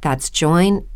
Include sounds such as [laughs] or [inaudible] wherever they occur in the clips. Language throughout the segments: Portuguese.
That's joinmidi.com.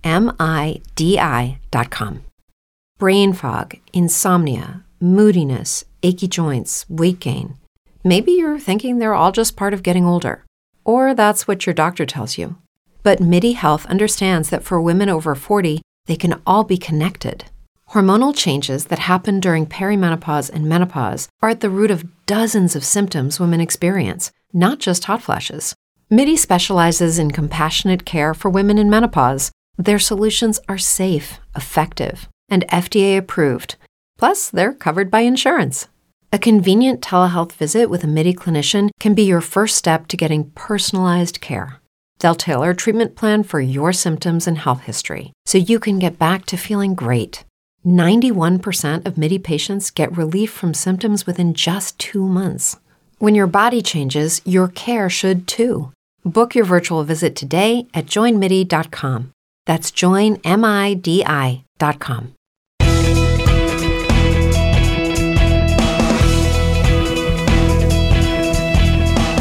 Brain fog, insomnia, moodiness, achy joints, weight gain. Maybe you're thinking they're all just part of getting older, or that's what your doctor tells you. But MIDI Health understands that for women over 40, they can all be connected. Hormonal changes that happen during perimenopause and menopause are at the root of dozens of symptoms women experience, not just hot flashes. MIDI specializes in compassionate care for women in menopause. Their solutions are safe, effective, and FDA approved. Plus, they're covered by insurance. A convenient telehealth visit with a MIDI clinician can be your first step to getting personalized care. They'll tailor a treatment plan for your symptoms and health history so you can get back to feeling great. 91% of MIDI patients get relief from symptoms within just two months. When your body changes, your care should too. Book your virtual visit today at joinmidi.com. That's joinmidi.com.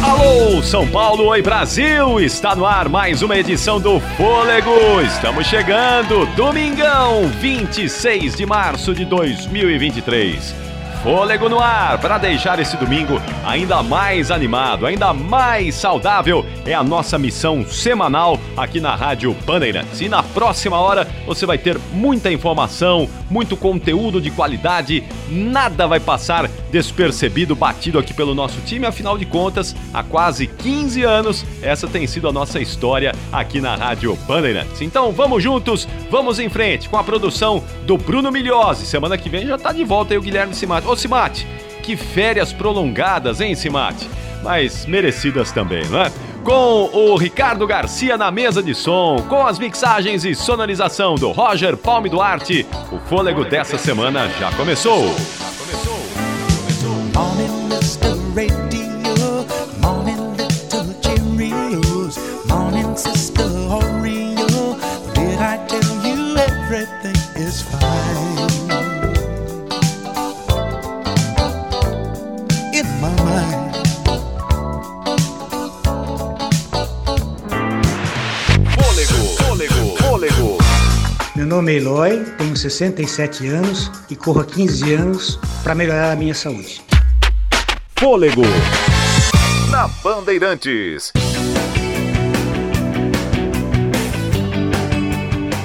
Alô, São Paulo, oi Brasil! Está no ar mais uma edição do Fôlego. Estamos chegando, domingão, 26 de março de 2023. Fôlego no ar para deixar esse domingo ainda mais animado, ainda mais saudável. É a nossa missão semanal aqui na Rádio Bandeirantes. E na próxima hora você vai ter muita informação, muito conteúdo de qualidade. Nada vai passar despercebido, batido aqui pelo nosso time. Afinal de contas, há quase 15 anos, essa tem sido a nossa história aqui na Rádio Bandeirantes. Então vamos juntos, vamos em frente com a produção do Bruno Milhose. Semana que vem já está de volta aí o Guilherme Simato. Ô Simate, que férias prolongadas, hein, Simate? Mas merecidas também, não é? Com o Ricardo Garcia na mesa de som, com as mixagens e sonorização do Roger Palme Duarte, o fôlego dessa semana já começou. Nome é Eloy, tenho 67 anos e corro há 15 anos para melhorar a minha saúde. Fôlego na Bandeirantes.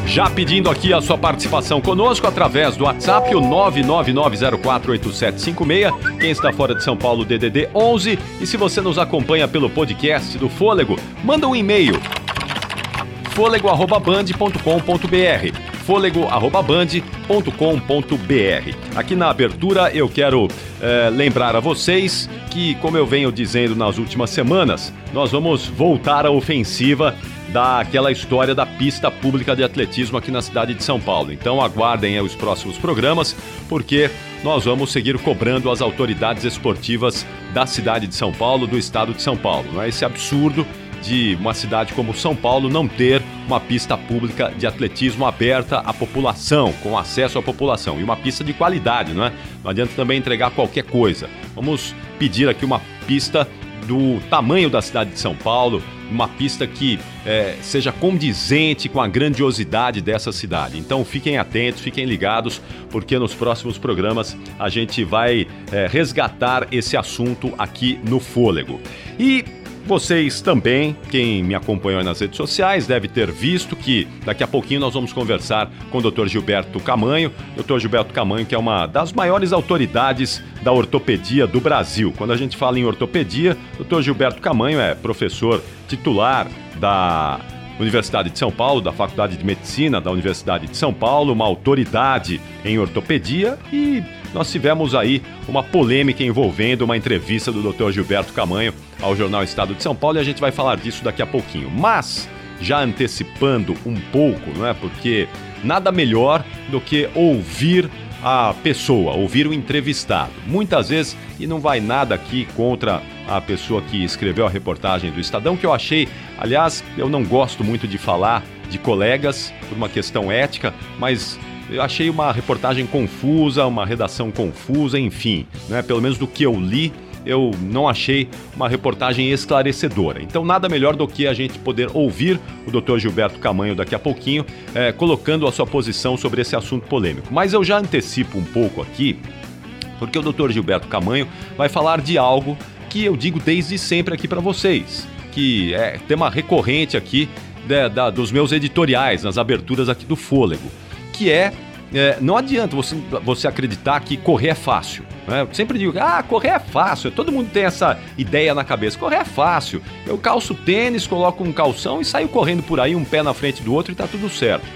Já pedindo aqui a sua participação conosco através do WhatsApp, o 999048756. Quem está fora de São Paulo, DDD 11. E se você nos acompanha pelo podcast do Fôlego, manda um e-mail fôlego@band.com.br fôlego@band.com.br. Aqui na abertura eu quero é, lembrar a vocês que, como eu venho dizendo nas últimas semanas, nós vamos voltar à ofensiva daquela história da pista pública de atletismo aqui na cidade de São Paulo. Então aguardem os próximos programas, porque nós vamos seguir cobrando as autoridades esportivas da cidade de São Paulo, do estado de São Paulo. Não é esse absurdo de uma cidade como São Paulo não ter uma pista pública de atletismo aberta à população, com acesso à população. E uma pista de qualidade, não é? Não adianta também entregar qualquer coisa. Vamos pedir aqui uma pista do tamanho da cidade de São Paulo, uma pista que é, seja condizente com a grandiosidade dessa cidade. Então fiquem atentos, fiquem ligados, porque nos próximos programas a gente vai é, resgatar esse assunto aqui no Fôlego. E vocês também, quem me acompanhou nas redes sociais, deve ter visto que daqui a pouquinho nós vamos conversar com o Dr. Gilberto Camanho. Dr. Gilberto Camanho, que é uma das maiores autoridades da ortopedia do Brasil. Quando a gente fala em ortopedia, o Dr. Gilberto Camanho é professor titular da Universidade de São Paulo, da Faculdade de Medicina da Universidade de São Paulo, uma autoridade em ortopedia e nós tivemos aí uma polêmica envolvendo uma entrevista do Dr. Gilberto Camanho ao jornal Estado de São Paulo e a gente vai falar disso daqui a pouquinho. Mas já antecipando um pouco, não é? Porque nada melhor do que ouvir a pessoa, ouvir o entrevistado. Muitas vezes, e não vai nada aqui contra a pessoa que escreveu a reportagem do Estadão, que eu achei, aliás, eu não gosto muito de falar de colegas por uma questão ética, mas eu achei uma reportagem confusa, uma redação confusa, enfim, né? pelo menos do que eu li, eu não achei uma reportagem esclarecedora. Então, nada melhor do que a gente poder ouvir o Dr. Gilberto Camanho daqui a pouquinho, é, colocando a sua posição sobre esse assunto polêmico. Mas eu já antecipo um pouco aqui, porque o Dr. Gilberto Camanho vai falar de algo que eu digo desde sempre aqui para vocês, que é tema recorrente aqui de, da, dos meus editoriais, nas aberturas aqui do Fôlego, que é é, não adianta você, você acreditar que correr é fácil. Né? Eu sempre digo, ah, correr é fácil. Todo mundo tem essa ideia na cabeça. Correr é fácil. Eu calço tênis, coloco um calção e saio correndo por aí, um pé na frente do outro e tá tudo certo.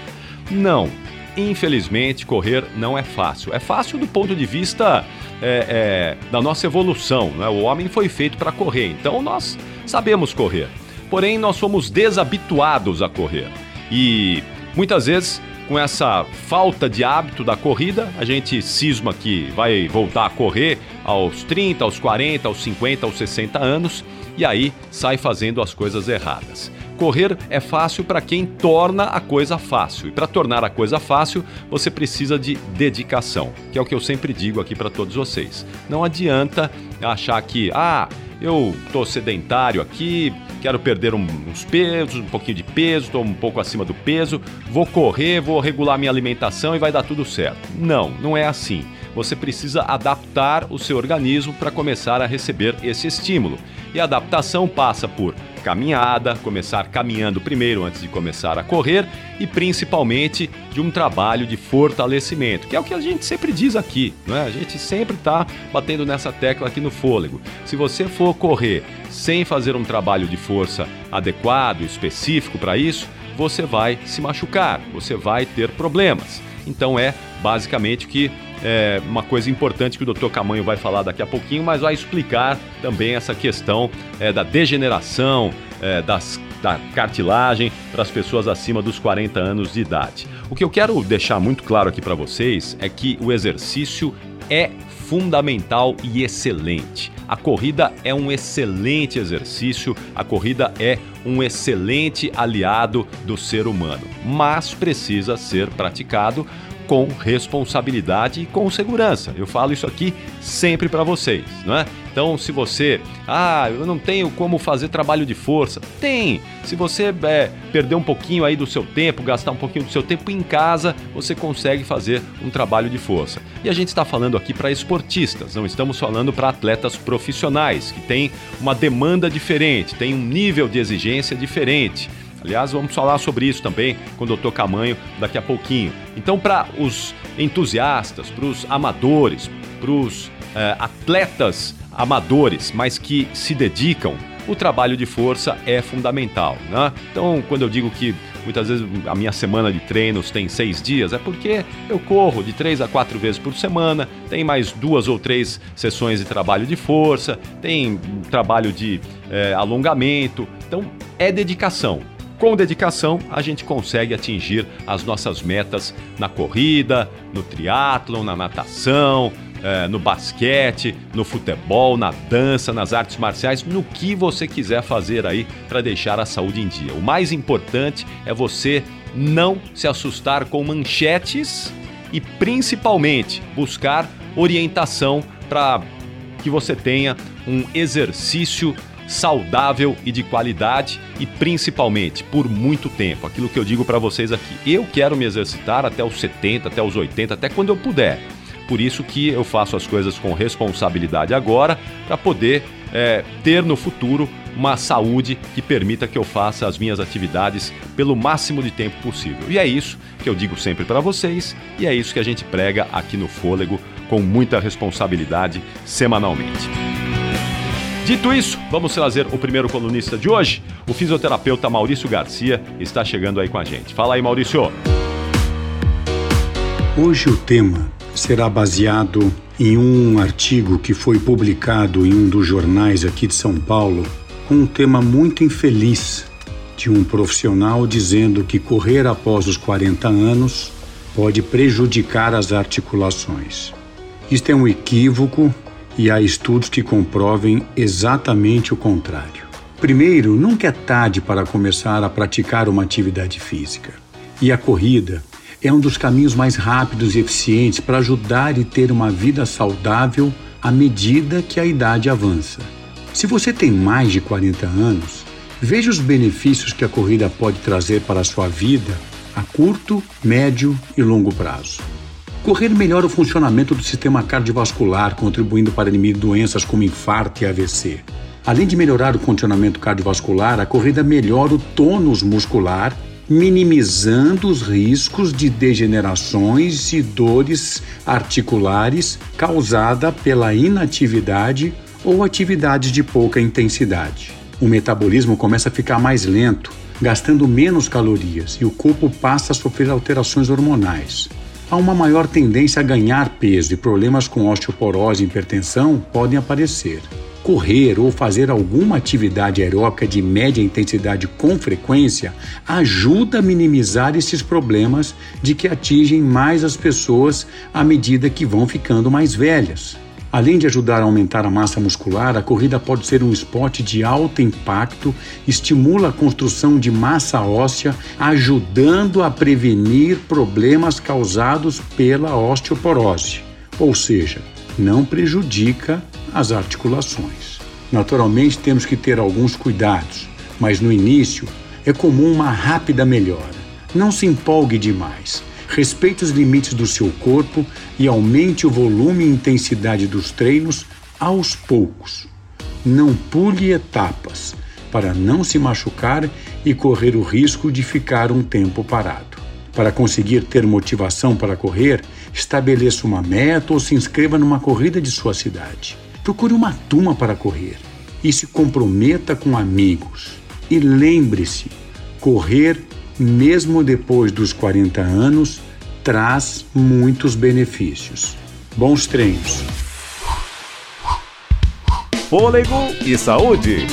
Não. Infelizmente, correr não é fácil. É fácil do ponto de vista é, é, da nossa evolução. Né? O homem foi feito para correr, então nós sabemos correr. Porém, nós somos desabituados a correr. E muitas vezes com essa falta de hábito da corrida, a gente cisma que vai voltar a correr aos 30, aos 40, aos 50, aos 60 anos e aí sai fazendo as coisas erradas. Correr é fácil para quem torna a coisa fácil. E para tornar a coisa fácil, você precisa de dedicação, que é o que eu sempre digo aqui para todos vocês. Não adianta achar que, ah, eu tô sedentário aqui, quero perder uns pesos, um pouquinho de peso, estou um pouco acima do peso, vou correr, vou regular minha alimentação e vai dar tudo certo. Não, não é assim. Você precisa adaptar o seu organismo para começar a receber esse estímulo. E a adaptação passa por caminhada, começar caminhando primeiro antes de começar a correr e principalmente de um trabalho de fortalecimento, que é o que a gente sempre diz aqui, não é? A gente sempre está batendo nessa tecla aqui no fôlego. Se você for correr sem fazer um trabalho de força adequado, específico para isso, você vai se machucar, você vai ter problemas. Então é basicamente que é uma coisa importante que o Dr. Camanho vai falar daqui a pouquinho, mas vai explicar também essa questão é, da degeneração é, das, da cartilagem para as pessoas acima dos 40 anos de idade. O que eu quero deixar muito claro aqui para vocês é que o exercício é fundamental e excelente. A corrida é um excelente exercício, a corrida é um excelente aliado do ser humano, mas precisa ser praticado com responsabilidade e com segurança. Eu falo isso aqui sempre para vocês, não é? Então, se você, ah, eu não tenho como fazer trabalho de força, tem. Se você é, perder um pouquinho aí do seu tempo, gastar um pouquinho do seu tempo em casa, você consegue fazer um trabalho de força. E a gente está falando aqui para esportistas, não estamos falando para atletas profissionais que têm uma demanda diferente, têm um nível de exigência diferente. Aliás, vamos falar sobre isso também com o Dr. Camanho daqui a pouquinho. Então, para os entusiastas, para os amadores, para os eh, atletas amadores, mas que se dedicam, o trabalho de força é fundamental. Né? Então, quando eu digo que muitas vezes a minha semana de treinos tem seis dias, é porque eu corro de três a quatro vezes por semana, tem mais duas ou três sessões de trabalho de força, tem trabalho de eh, alongamento. Então, é dedicação. Com dedicação, a gente consegue atingir as nossas metas na corrida, no triatlon, na natação, é, no basquete, no futebol, na dança, nas artes marciais, no que você quiser fazer aí para deixar a saúde em dia. O mais importante é você não se assustar com manchetes e principalmente buscar orientação para que você tenha um exercício saudável e de qualidade e principalmente por muito tempo. Aquilo que eu digo para vocês aqui. Eu quero me exercitar até os 70, até os 80, até quando eu puder. Por isso que eu faço as coisas com responsabilidade agora para poder é, ter no futuro uma saúde que permita que eu faça as minhas atividades pelo máximo de tempo possível. E é isso que eu digo sempre para vocês e é isso que a gente prega aqui no Fôlego com muita responsabilidade semanalmente. Dito isso, vamos trazer o primeiro colunista de hoje. O fisioterapeuta Maurício Garcia está chegando aí com a gente. Fala aí, Maurício. Hoje o tema será baseado em um artigo que foi publicado em um dos jornais aqui de São Paulo com um tema muito infeliz de um profissional dizendo que correr após os 40 anos pode prejudicar as articulações. Isto é um equívoco e há estudos que comprovem exatamente o contrário. Primeiro, nunca é tarde para começar a praticar uma atividade física. E a corrida é um dos caminhos mais rápidos e eficientes para ajudar e ter uma vida saudável à medida que a idade avança. Se você tem mais de 40 anos, veja os benefícios que a corrida pode trazer para a sua vida a curto, médio e longo prazo. Correr melhora o funcionamento do sistema cardiovascular, contribuindo para inibir doenças como infarto e AVC. Além de melhorar o funcionamento cardiovascular, a corrida melhora o tônus muscular, minimizando os riscos de degenerações e dores articulares causada pela inatividade ou atividades de pouca intensidade. O metabolismo começa a ficar mais lento, gastando menos calorias e o corpo passa a sofrer alterações hormonais. Há uma maior tendência a ganhar peso e problemas com osteoporose e hipertensão podem aparecer. Correr ou fazer alguma atividade aeróbica de média intensidade com frequência ajuda a minimizar esses problemas de que atingem mais as pessoas à medida que vão ficando mais velhas. Além de ajudar a aumentar a massa muscular, a corrida pode ser um esporte de alto impacto, estimula a construção de massa óssea, ajudando a prevenir problemas causados pela osteoporose, ou seja, não prejudica as articulações. Naturalmente, temos que ter alguns cuidados, mas no início é comum uma rápida melhora. Não se empolgue demais respeite os limites do seu corpo e aumente o volume e intensidade dos treinos aos poucos. Não pule etapas para não se machucar e correr o risco de ficar um tempo parado. Para conseguir ter motivação para correr, estabeleça uma meta ou se inscreva numa corrida de sua cidade. Procure uma turma para correr e se comprometa com amigos. E lembre-se: correr mesmo depois dos 40 anos, traz muitos benefícios. Bons treinos. Fôlego e saúde.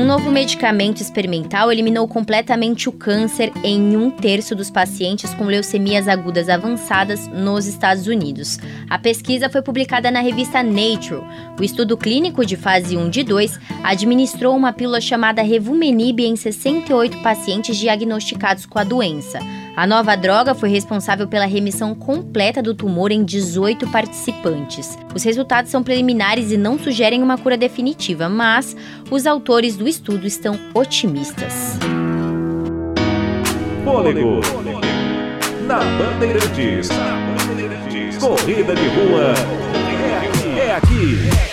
Um novo medicamento experimental eliminou completamente o câncer em um terço dos pacientes com leucemias agudas avançadas nos Estados Unidos. A pesquisa foi publicada na revista Nature. O estudo clínico de fase 1 de 2 administrou uma pílula chamada Revumenib em 68 pacientes diagnosticados com a doença. A nova droga foi responsável pela remissão completa do tumor em 18 participantes. Os resultados são preliminares e não sugerem uma cura definitiva, mas os autores do estudo estão otimistas. Fôlego. Na Bandeirantes. Corrida de rua. É aqui. É aqui.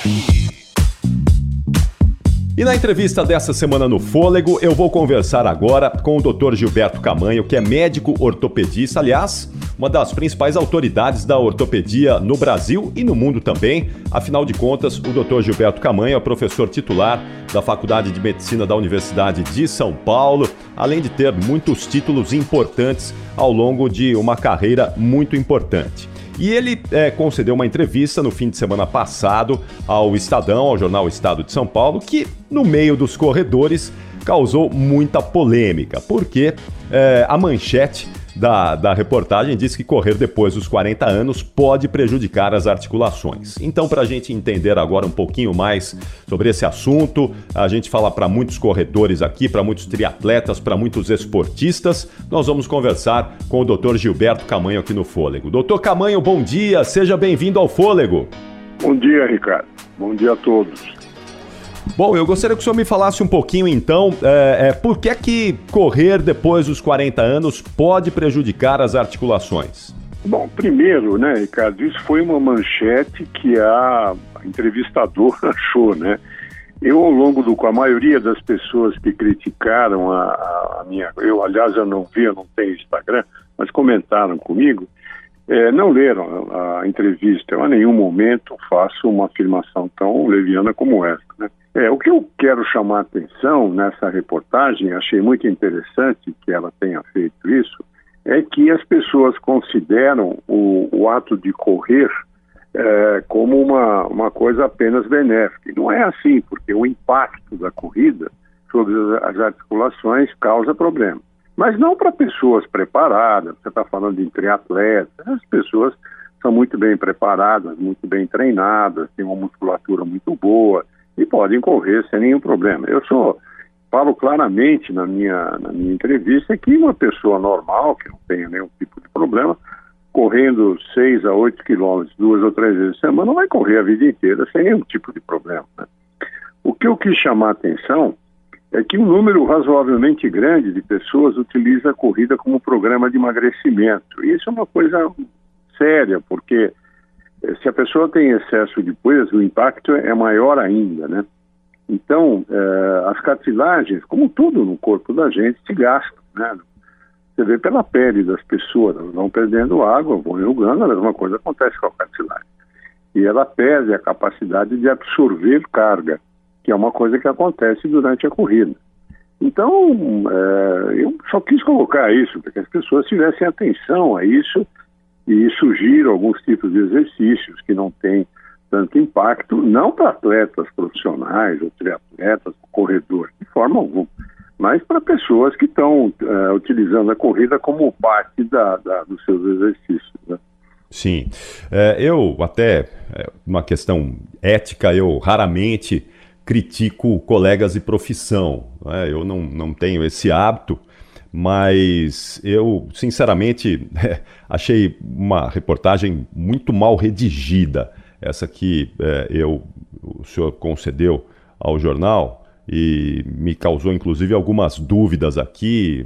E na entrevista dessa semana no Fôlego, eu vou conversar agora com o Dr. Gilberto Camanho, que é médico ortopedista, aliás, uma das principais autoridades da ortopedia no Brasil e no mundo também. Afinal de contas, o Dr. Gilberto Camanho é professor titular da Faculdade de Medicina da Universidade de São Paulo, além de ter muitos títulos importantes ao longo de uma carreira muito importante. E ele é, concedeu uma entrevista no fim de semana passado ao Estadão, ao jornal Estado de São Paulo, que no meio dos corredores causou muita polêmica, porque é, a manchete da, da reportagem diz que correr depois dos 40 anos pode prejudicar as articulações. Então, para a gente entender agora um pouquinho mais sobre esse assunto, a gente fala para muitos corredores aqui, para muitos triatletas, para muitos esportistas, nós vamos conversar com o Dr. Gilberto Camanho aqui no Fôlego. Doutor Camanho, bom dia, seja bem-vindo ao Fôlego. Bom dia, Ricardo. Bom dia a todos. Bom, eu gostaria que o senhor me falasse um pouquinho então, é, é, por que é que correr depois dos 40 anos pode prejudicar as articulações? Bom, primeiro, né, Ricardo, isso foi uma manchete que a entrevistadora [laughs] achou, né? Eu, ao longo do. Com a maioria das pessoas que criticaram a, a minha. Eu, aliás, eu não vi, eu não tenho Instagram, mas comentaram comigo, é, não leram a, entrevista. Eu, a nenhum momento, faço uma afirmação tão leviana como essa. Né? É, o que eu quero chamar a atenção nessa reportagem, achei muito interessante que ela tenha feito isso, é que as pessoas consideram o, o ato de correr é, como uma, uma coisa apenas benéfica. E não é assim, porque o impacto da corrida sobre as articulações causa problema. Mas não para pessoas preparadas, você está falando de triatletas, as pessoas são muito bem preparadas, muito bem treinadas, têm uma musculatura muito boa e podem correr sem nenhum problema. Eu sou falo claramente na minha, na minha entrevista que uma pessoa normal, que não tenha nenhum tipo de problema, correndo 6 a 8 quilômetros duas ou três vezes por semana, vai correr a vida inteira sem nenhum tipo de problema. Né? O que eu quis chamar a atenção é que um número razoavelmente grande de pessoas utiliza a corrida como programa de emagrecimento. E isso é uma coisa séria, porque eh, se a pessoa tem excesso de peso, o impacto é maior ainda, né? Então, eh, as cartilagens, como tudo no corpo da gente, se gastam, né? Você vê pela pele das pessoas, elas vão perdendo água, vão enrugando, a mesma coisa acontece com a cartilagem. E ela perde a capacidade de absorver carga, que é uma coisa que acontece durante a corrida. Então, é, eu só quis colocar isso, para que as pessoas tivessem atenção a isso e sugiro alguns tipos de exercícios que não têm tanto impacto, não para atletas profissionais ou triatletas, corredores, de forma alguma, mas para pessoas que estão uh, utilizando a corrida como parte da, da dos seus exercícios. Né? Sim, é, eu até, é, uma questão ética, eu raramente critico colegas de profissão, né? eu não, não tenho esse hábito, mas eu, sinceramente, é, [laughs] achei uma reportagem muito mal redigida essa que é, eu, o senhor concedeu ao jornal e me causou inclusive algumas dúvidas aqui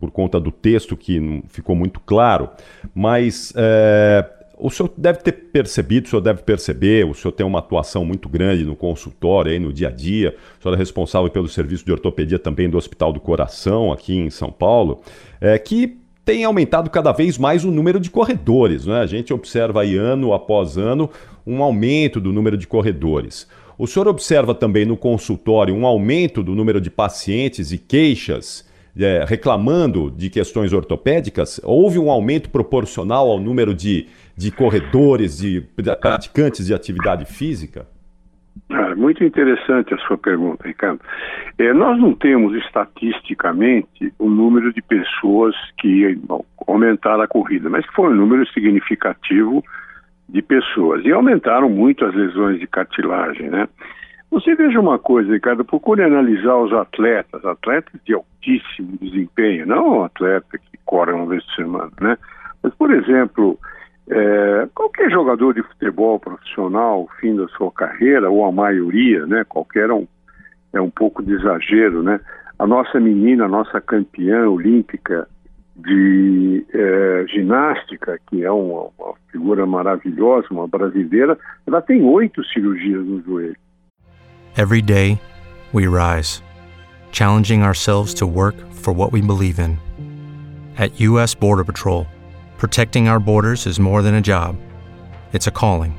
por conta do texto que não ficou muito claro, mas é, o senhor deve ter percebido, o senhor deve perceber, o senhor tem uma atuação muito grande no consultório, aí no dia a dia, o senhor é responsável pelo serviço de ortopedia também do Hospital do Coração aqui em São Paulo, é, que tem aumentado cada vez mais o número de corredores. Né? A gente observa aí ano após ano um aumento do número de corredores. O senhor observa também no consultório um aumento do número de pacientes e queixas é, reclamando de questões ortopédicas? Houve um aumento proporcional ao número de, de corredores, de praticantes de atividade física? Ah, muito interessante a sua pergunta, Ricardo. É, nós não temos estatisticamente o número de pessoas que bom, aumentaram a corrida, mas foi um número significativo de pessoas. E aumentaram muito as lesões de cartilagem, né? Você veja uma coisa, Ricardo, procure analisar os atletas, atletas de altíssimo desempenho, não atleta que corre uma vez por semana, né? Mas, por exemplo, é, qualquer jogador de futebol profissional, fim da sua carreira, ou a maioria, né? Qualquer um, é um pouco de exagero, né? A nossa menina, a nossa campeã olímpica de é, ginástica, que é uma, uma figura maravilhosa, uma brasileira, ela tem oito cirurgias no joelho. Every day, we rise, challenging ourselves to work for what we believe in. At U.S. Border Patrol, Protecting our borders is more than a job, it's a calling.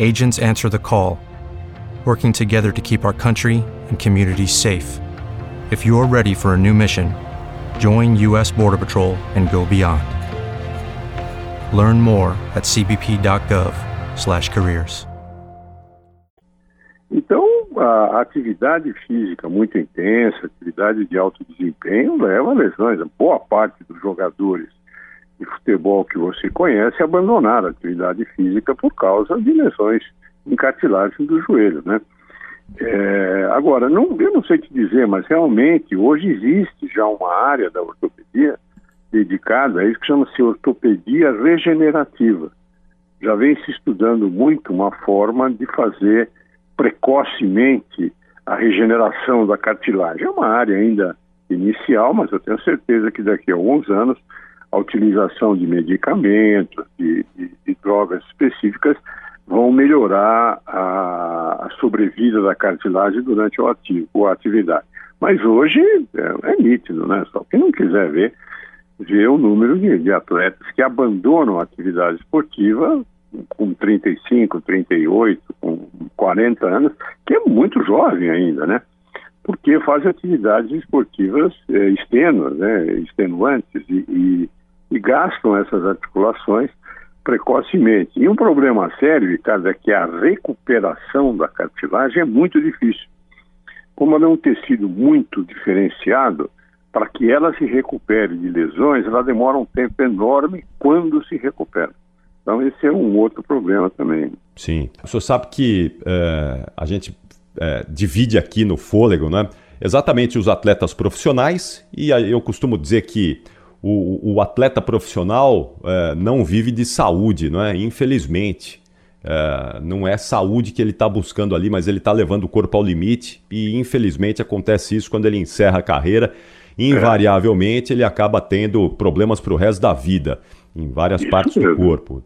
Agents answer the call, working together to keep our country and communities safe. If you're ready for a new mission, join U.S. Border Patrol and go beyond. Learn more at cbp.gov/careers. Então, a atividade física muito intensa, atividade de alto desempenho, leva a lesões. Boa parte dos jogadores de futebol que você conhece abandonaram a atividade física por causa de lesões em cartilagem do joelho, né? É, agora, não, eu não sei te dizer, mas realmente hoje existe já uma área da ortopedia dedicada a isso que chama-se ortopedia regenerativa. Já vem se estudando muito uma forma de fazer precocemente a regeneração da cartilagem. É uma área ainda inicial, mas eu tenho certeza que daqui a alguns anos a utilização de medicamentos, de, de, de drogas específicas, vão melhorar a, a, sobrevida da cartilagem durante o ativo, a atividade. Mas hoje é, é, nítido, né? Só quem não quiser ver, ver o número de, de atletas que abandonam a atividade esportiva com 35, 38, com 40 anos, que é muito jovem ainda, né? Porque faz atividades esportivas é, extenuas, né? extenuantes e, e, e, gastam essas articulações precocemente. E um problema sério, Ricardo, é que a recuperação da cartilagem é muito difícil. Como ela é um tecido muito diferenciado, para que ela se recupere de lesões, ela demora um tempo enorme quando se recupera. Então, esse é um outro problema também. Sim. O senhor sabe que é, a gente é, divide aqui no fôlego, né? Exatamente os atletas profissionais, e eu costumo dizer que o, o atleta profissional é, não vive de saúde, não é? Infelizmente. É, não é saúde que ele está buscando ali, mas ele está levando o corpo ao limite e infelizmente acontece isso quando ele encerra a carreira. Invariavelmente ele acaba tendo problemas para o resto da vida em várias isso partes mesmo. do corpo.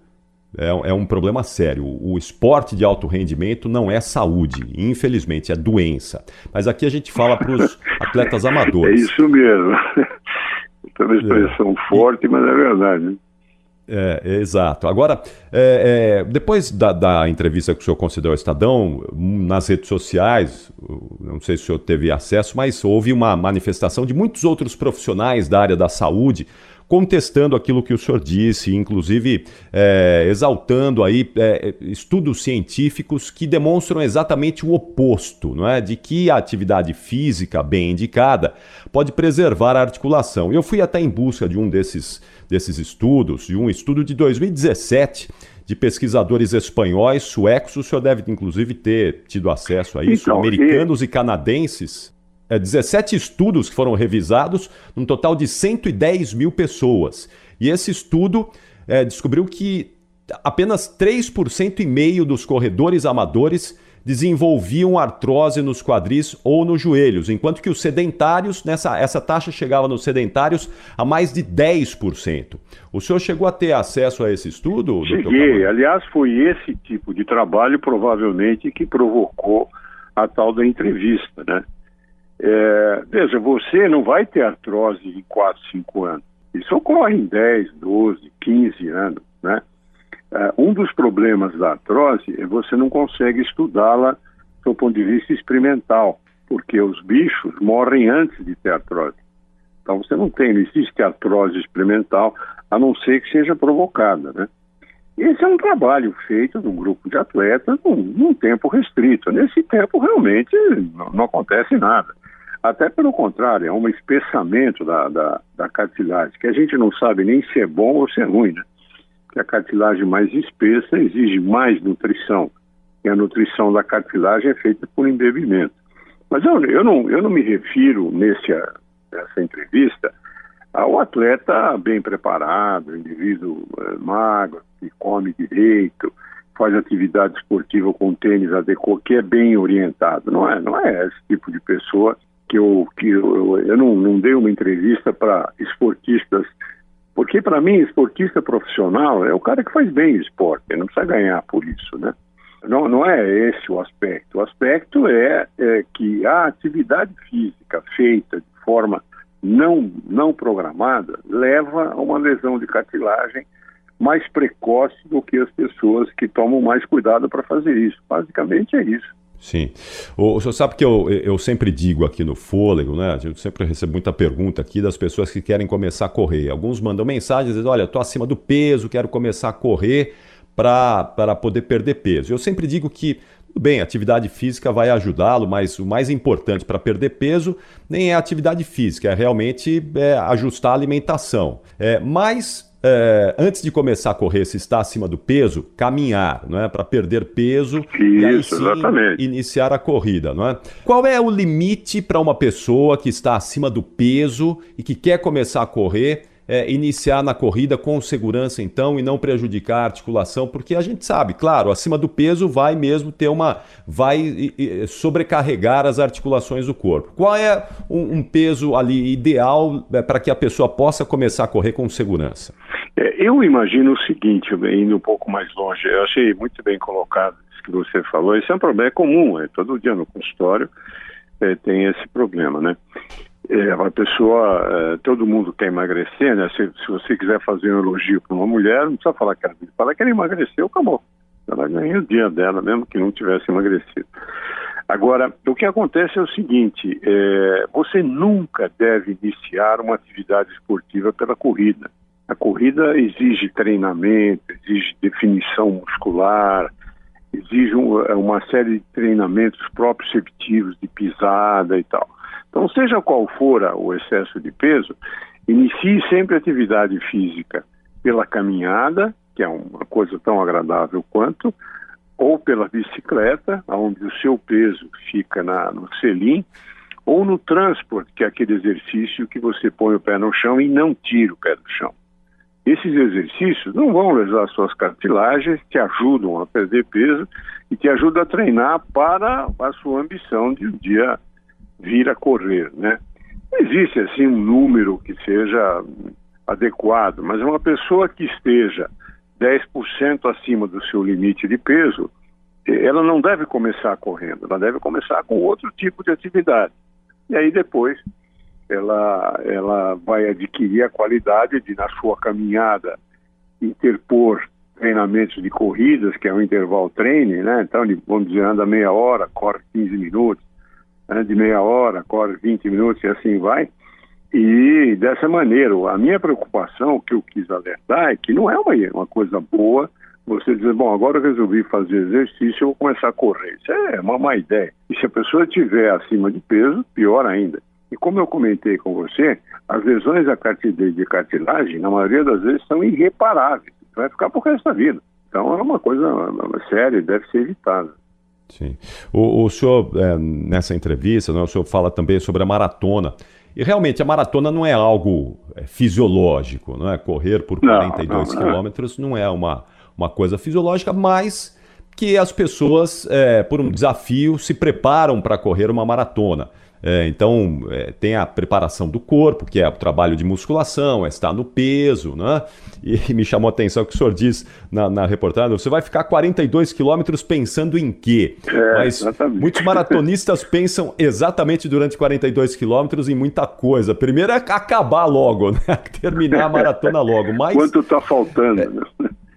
É, é, um problema sério. O, o esporte de alto rendimento não é saúde, infelizmente, é doença. Mas aqui a gente fala para os [laughs] atletas amadores. É isso mesmo. É uma expressão é. forte, mas é verdade. Né? É, é, exato. Agora, é, é, depois da, da, entrevista que o senhor concedeu ao Estadão, nas redes sociais, não sei se o senhor teve acesso, mas houve uma manifestação de muitos outros profissionais da área da saúde contestando aquilo que o senhor disse, inclusive é, exaltando aí é, estudos científicos que demonstram exatamente o oposto, não é? De que a atividade física bem indicada pode preservar a articulação. Eu fui até em busca de um desses, desses estudos, de um estudo de 2017 de pesquisadores espanhóis, suecos, o senhor deve inclusive ter tido acesso a isso, então, americanos e... e canadenses é, 17 estudos que foram revisados, num total de 110 mil pessoas. E esse estudo é, descobriu que apenas 3% e meio dos corredores amadores desenvolviam artrose nos quadris ou nos joelhos, enquanto que os sedentários, nessa essa taxa chegava nos sedentários a mais de 10%. O senhor chegou a ter acesso a esse estudo? Cheguei. Aliás, foi esse tipo de trabalho provavelmente que provocou a tal da entrevista, né? É, veja, você não vai ter artrose em 4, 5 anos. Isso ocorre em 10, 12, 15 anos, né? É, um dos problemas da artrose é você não consegue estudá-la do ponto de vista experimental, porque os bichos morrem antes de ter artrose. Então você não tem, não existe artrose experimental, a não ser que seja provocada, né? Esse é um trabalho feito num grupo de atletas num, num tempo restrito. Nesse tempo, realmente, não, não acontece nada. Até pelo contrário, é um espessamento da, da, da, cartilagem, que a gente não sabe nem se é bom ou se é ruim, né? A cartilagem mais espessa exige mais nutrição, e a nutrição da cartilagem é feita por embebimento. Mas eu, eu, não, eu não me refiro nesse, nessa entrevista ao atleta bem preparado, indivíduo é, magro, que come direito, faz atividade esportiva com tênis adequado, que é bem orientado. Não é, não é esse tipo de pessoa que eu, que eu, eu não, não dei uma entrevista para esportistas, porque para mim esportista profissional é o cara que faz bem o esporte, não precisa ganhar por isso, né? Não, não é esse o aspecto. O aspecto é, é que a atividade física feita de forma não, não programada leva a uma lesão de cartilagem mais precoce do que as pessoas que tomam mais cuidado para fazer isso. Basicamente é isso. Sim. O, o senhor sabe que eu, eu sempre digo aqui no Fôlego, né? Eu sempre recebo muita pergunta aqui das pessoas que querem começar a correr. Alguns mandam mensagens dizendo: olha, estou acima do peso, quero começar a correr para poder perder peso. Eu sempre digo que, bem, atividade física vai ajudá-lo, mas o mais importante para perder peso nem é a atividade física, é realmente é, ajustar a alimentação. É, mas é, antes de começar a correr, se está acima do peso, caminhar, não é? Para perder peso Isso, e aí sim exatamente. iniciar a corrida, não é? Qual é o limite para uma pessoa que está acima do peso e que quer começar a correr? É, iniciar na corrida com segurança, então, e não prejudicar a articulação? Porque a gente sabe, claro, acima do peso vai mesmo ter uma. vai sobrecarregar as articulações do corpo. Qual é um, um peso ali ideal é, para que a pessoa possa começar a correr com segurança? É, eu imagino o seguinte, indo um pouco mais longe, eu achei muito bem colocado isso que você falou. Esse é um problema comum, é, todo dia no consultório é, tem esse problema, né? É, a pessoa, é, todo mundo quer emagrecer, né? Se, se você quiser fazer um elogio para uma mulher, não precisa falar que ela, fala que ela emagreceu, acabou. Ela ganha o dia dela, mesmo que não tivesse emagrecido. Agora, o que acontece é o seguinte: é, você nunca deve iniciar uma atividade esportiva pela corrida. A corrida exige treinamento, exige definição muscular, exige um, uma série de treinamentos proprioceptivos de pisada e tal. Então, seja qual for o excesso de peso, inicie sempre atividade física pela caminhada, que é uma coisa tão agradável quanto, ou pela bicicleta, onde o seu peso fica na, no selim, ou no transporte, que é aquele exercício que você põe o pé no chão e não tira o pé do chão. Esses exercícios não vão lesar suas cartilagens, te ajudam a perder peso e te ajudam a treinar para a sua ambição de um dia vir a correr, né? Não existe assim um número que seja adequado, mas uma pessoa que esteja 10% acima do seu limite de peso, eh, ela não deve começar correndo, ela deve começar com outro tipo de atividade. E aí depois ela, ela vai adquirir a qualidade de, na sua caminhada, interpor treinamentos de corridas, que é o intervalo treine, né? Então, vamos dizer, anda meia hora, corre 15 minutos, né, de meia hora, corre 20 minutos e assim vai. E dessa maneira, a minha preocupação, que eu quis alertar, é que não é uma, uma coisa boa você dizer, bom, agora eu resolvi fazer exercício, eu vou começar a correr. Isso é uma má ideia. E se a pessoa estiver acima de peso, pior ainda. E como eu comentei com você, as lesões da de cartilagem, na maioria das vezes, são irreparáveis. Vai ficar por resto da vida. Então é uma coisa séria e deve ser evitada. Sim. O, o senhor, é, nessa entrevista, né, o senhor fala também sobre a maratona. E realmente a maratona não é algo é, fisiológico, não é? Correr por 42 quilômetros não, não é uma, uma coisa fisiológica, mas que as pessoas, é, por um desafio, se preparam para correr uma maratona. É, então, é, tem a preparação do corpo, que é o trabalho de musculação, é estar no peso, né? E, [laughs] me chamou a atenção que o senhor diz na, na reportagem: você vai ficar 42 quilômetros pensando em quê? É, Mas exatamente. muitos maratonistas [laughs] pensam exatamente durante 42 quilômetros em muita coisa. Primeiro é acabar logo, né? [laughs] Terminar a maratona logo. Mas, Quanto está faltando, é, né?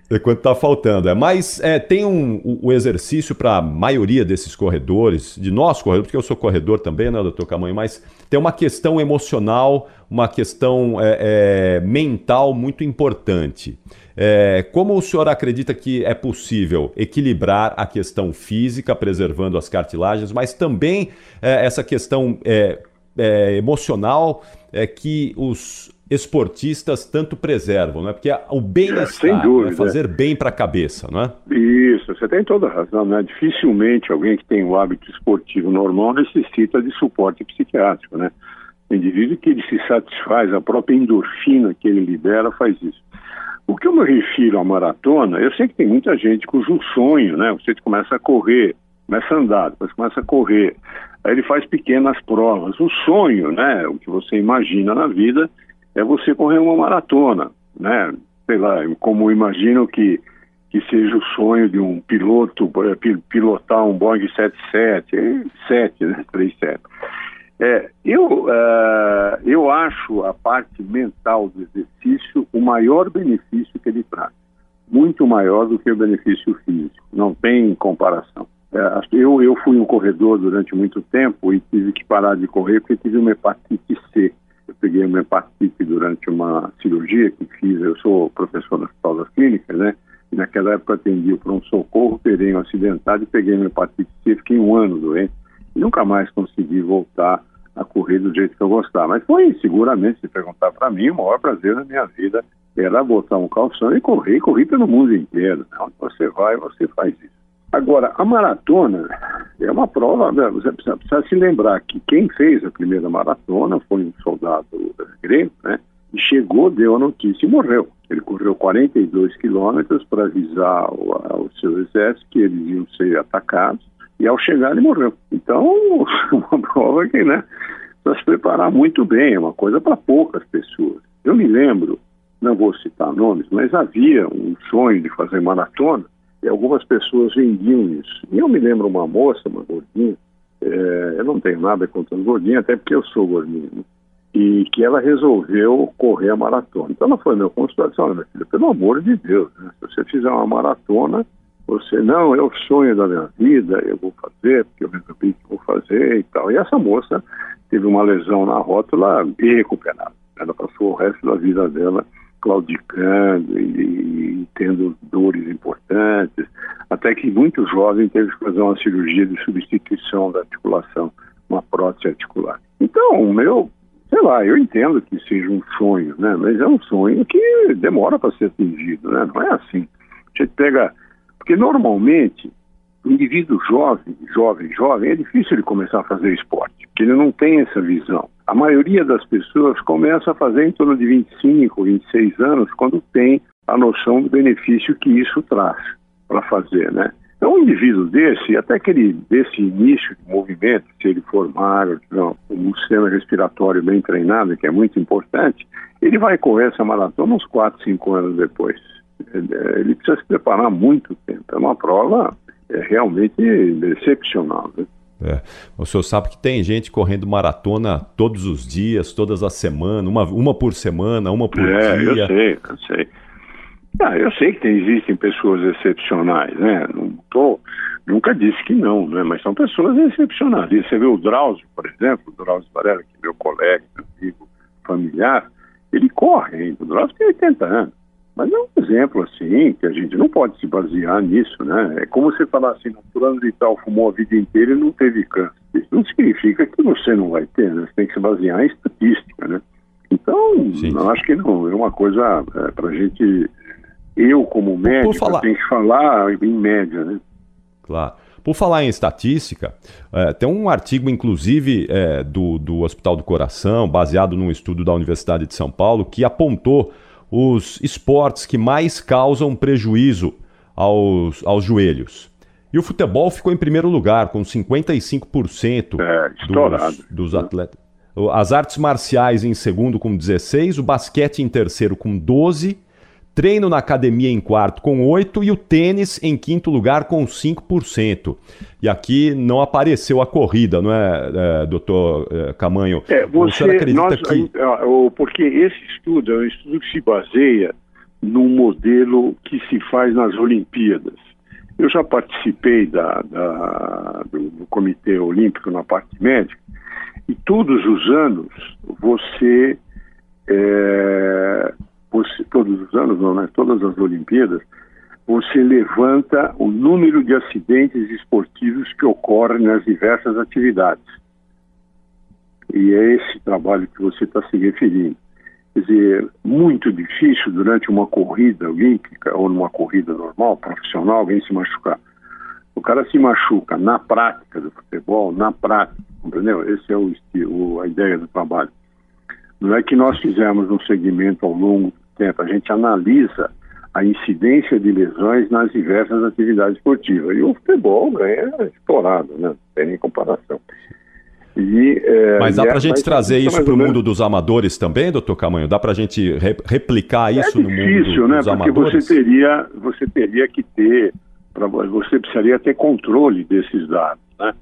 É quanto está faltando. É, mas é, tem um, o, o exercício para a maioria desses corredores, de nós corredores, porque eu sou corredor também, né, doutor Camanho, mas tem uma questão emocional, uma questão é, é, mental muito importante. É, como o senhor acredita que é possível equilibrar a questão física, preservando as cartilagens, mas também é, essa questão emocional que os esportistas tanto preservam, não é? Porque o bem-estar, né? fazer bem para a cabeça, não é? Isso, você tem toda a razão, né? Dificilmente alguém que tem o hábito esportivo normal necessita de suporte psiquiátrico, né? O indivíduo que ele se satisfaz, a própria endorfina que ele libera faz isso. O que eu me refiro à maratona, eu sei que tem muita gente cujo sonho, né? Você começa a correr, começa a andar, depois começa a correr, aí ele faz pequenas provas. O sonho, né? O que você imagina na vida é você correr uma maratona, né? Sei lá, como imagino que, que seja o sonho de um piloto pilotar um Boeing 77, 7, né? 37. É, eu, uh, eu acho a parte mental do exercício o maior benefício que ele traz. Muito maior do que o benefício físico. Não tem comparação. É, eu, eu fui um corredor durante muito tempo e tive que parar de correr porque tive uma hepatite C. Eu peguei uma hepatite durante uma cirurgia que fiz, eu sou professor no Hospital das Clínicas, né? E naquela época atendi o pronto-socorro, perei um acidentado e peguei uma hepatite C, fiquei um ano doente. E nunca mais consegui voltar a correr do jeito que eu gostava. Mas foi, seguramente, se perguntar para mim, o maior prazer da minha vida era botar um calção e correr, correr pelo mundo inteiro. Onde você vai, você faz isso. Agora, a maratona é uma prova, né? você precisa, precisa, se lembrar que quem fez a primeira maratona foi um soldado grego, né? E chegou, deu a notícia e morreu. Ele correu 42 quilômetros para avisar o, seu exército que eles iam ser atacados e ao chegar ele morreu. Então, [laughs] uma prova que, né, precisa se preparar muito bem, é uma coisa para poucas pessoas. Eu me lembro, não vou citar nomes, mas havia um sonho de fazer maratona e algumas pessoas vendiam isso. E eu me lembro uma moça, uma gordinha, é, eu não tenho nada contra os gordinhos, até porque eu sou gordinho, né? e que ela resolveu correr a maratona. Então ela foi meu consultório e disse, olha, filha, pelo amor de Deus, né? se você fizer uma maratona, você, não, é o sonho da minha vida, eu vou fazer, porque eu resolvi que vou fazer e tal. E essa moça teve uma lesão na rótula irrecuperável. Ela passou o resto da vida dela claudicando e, e, tendo dores importantes, até que muito jovem teve que fazer uma cirurgia de substituição da articulação, uma prótese articular. Então, o meu, sei lá, eu entendo que seja um sonho, né? Mas é um sonho que demora para ser atingido, né? Não é assim. A gente pega porque normalmente o indivíduo jovem, jovem, jovem, é difícil ele começar a fazer esporte, porque ele não tem essa visão. A maioria das pessoas começa a fazer em torno de 25, 26 anos, quando tem a noção do benefício que isso traz para fazer, né? Então, um indivíduo desse, até que ele, desse início de movimento, se ele for magro, um sistema respiratório bem treinado, que é muito importante, ele vai correr essa maratona uns 4, 5 anos depois. Ele precisa se preparar muito tempo. É uma prova é, realmente excepcional. Né? É. O senhor sabe que tem gente correndo maratona todos os dias, todas as semanas, uma, uma por semana, uma por é, dia. Eu sei, eu sei. Ah, eu sei que tem, existem pessoas excepcionais, né? Não tô, nunca disse que não, né? Mas são pessoas excepcionais. E você vê o Drauzio, por exemplo, o Drauzio Varela, que é meu colega, amigo, familiar, ele corre ainda. O Drauzio tem 80 anos. Mas é um exemplo, assim, que a gente não pode se basear nisso, né? É como você falar assim, o fulano de tal fumou a vida inteira e não teve câncer. Isso não significa que você não vai ter, né? Você tem que se basear em estatística, né? Então, Sim. eu acho que não, é uma coisa é, para a gente, eu como médico, falar... tenho que falar em média, né? Claro. Por falar em estatística, é, tem um artigo, inclusive, é, do, do Hospital do Coração, baseado num estudo da Universidade de São Paulo, que apontou os esportes que mais causam prejuízo aos, aos joelhos. E o futebol ficou em primeiro lugar, com 55% é, dos, dos atletas. As artes marciais em segundo com 16, o basquete em terceiro com 12 treino na academia em quarto com 8% e o tênis em quinto lugar com 5%. E aqui não apareceu a corrida, não é, é doutor é, Camanho? É, você, acredita nós, que... Porque esse estudo é um estudo que se baseia num modelo que se faz nas Olimpíadas. Eu já participei da, da do, do Comitê Olímpico na parte médica e todos os anos você é, todos os anos, não, né? todas as Olimpíadas, você levanta o número de acidentes esportivos que ocorrem nas diversas atividades. E é esse trabalho que você está se referindo. Quer dizer, muito difícil durante uma corrida olímpica ou numa corrida normal, profissional, alguém se machucar. O cara se machuca na prática do futebol, na prática, entendeu? Esse é o, o a ideia do trabalho. Não é que nós fizemos um segmento ao longo tempo. A gente analisa a incidência de lesões nas diversas atividades esportivas. E o futebol ganha estourado, né? Não tem nem comparação. E, é, mas dá para a gente trazer isso para o mundo dos amadores também, doutor Camanho? Dá para a gente re replicar é isso é no difícil, mundo né? dos Porque amadores? Você teria, você teria que ter, pra, você precisaria ter controle desses dados, né?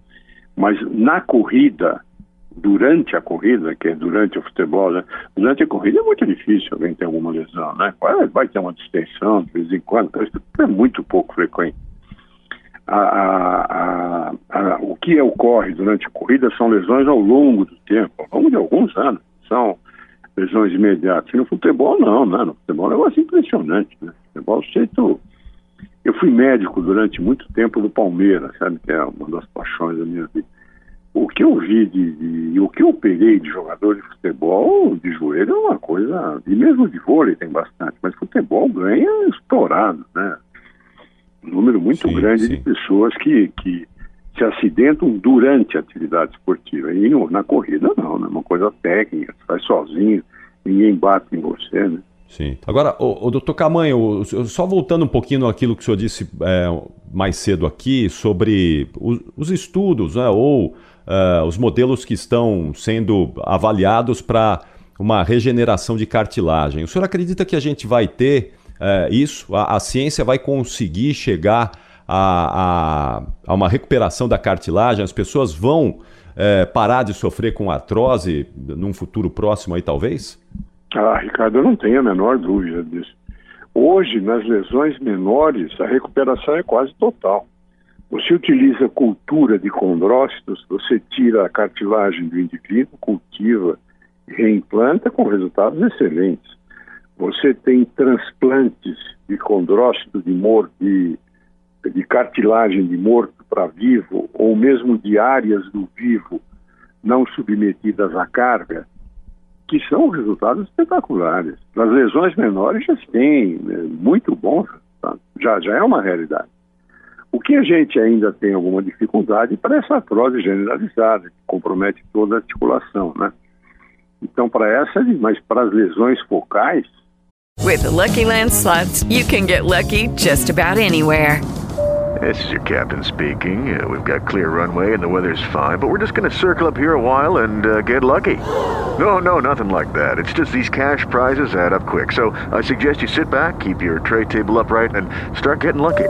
Mas na corrida, durante a corrida, que é durante o futebol, né? durante a corrida é muito difícil alguém ter alguma lesão, né? Vai ter uma distensão de vez em quando, é muito pouco frequente. A, a, a, o que ocorre durante a corrida são lesões ao longo do tempo, ao longo de alguns anos, são lesões imediatas. E no futebol não, né? No futebol é um negócio impressionante, né? Futebol, o jeito... Eu fui médico durante muito tempo do Palmeiras, sabe? Que é uma das paixões da minha vida o que eu vi de, de, o que eu peguei de jogador de futebol de joelho é uma coisa, e mesmo de vôlei tem bastante, mas futebol ganha estourado, né? Um número muito sim, grande sim. de pessoas que, que se acidentam durante a atividade esportiva. E no, na corrida não, é né? uma coisa técnica, você faz sozinho. ninguém bate em você, né? Sim. Agora, o, o doutor Camanho, só voltando um pouquinho naquilo que o senhor disse é, mais cedo aqui sobre os, os estudos, né, ou uh, os modelos que estão sendo avaliados para uma regeneração de cartilagem. O senhor acredita que a gente vai ter uh, isso? A, a, ciência vai conseguir chegar a, a, a, uma recuperação da cartilagem? As pessoas vão uh, parar de sofrer com artrose num futuro próximo aí, talvez? Ah, Ricardo, eu não tenho a menor dúvida disso. Hoje, nas lesões menores, a recuperação é quase total. Você utiliza cultura de condrócitos, você tira a cartilagem do indivíduo, cultiva, reimplanta com resultados excelentes. Você tem transplantes de condrócito de morto, de, de cartilagem de morto para vivo, ou mesmo de áreas do vivo não submetidas à carga, que são resultados espetaculares. Nas lesões menores já tem né, muito bons resultados, já, já é uma realidade. O que a gente ainda tem alguma dificuldade para essa artrose generalizada, que compromete toda a articulação, né? Então, para essa, mas para as lesões focais. With the Lucky Land slots, you can get lucky just about anywhere. This is your captain speaking. Uh, we've got clear runway and the weather's fine, but we're just going to circle up here a while and uh, get lucky. No, no, nothing like that. It's just these cash prizes add up quick. So I suggest you sit back, keep your tray table upright, and start getting lucky.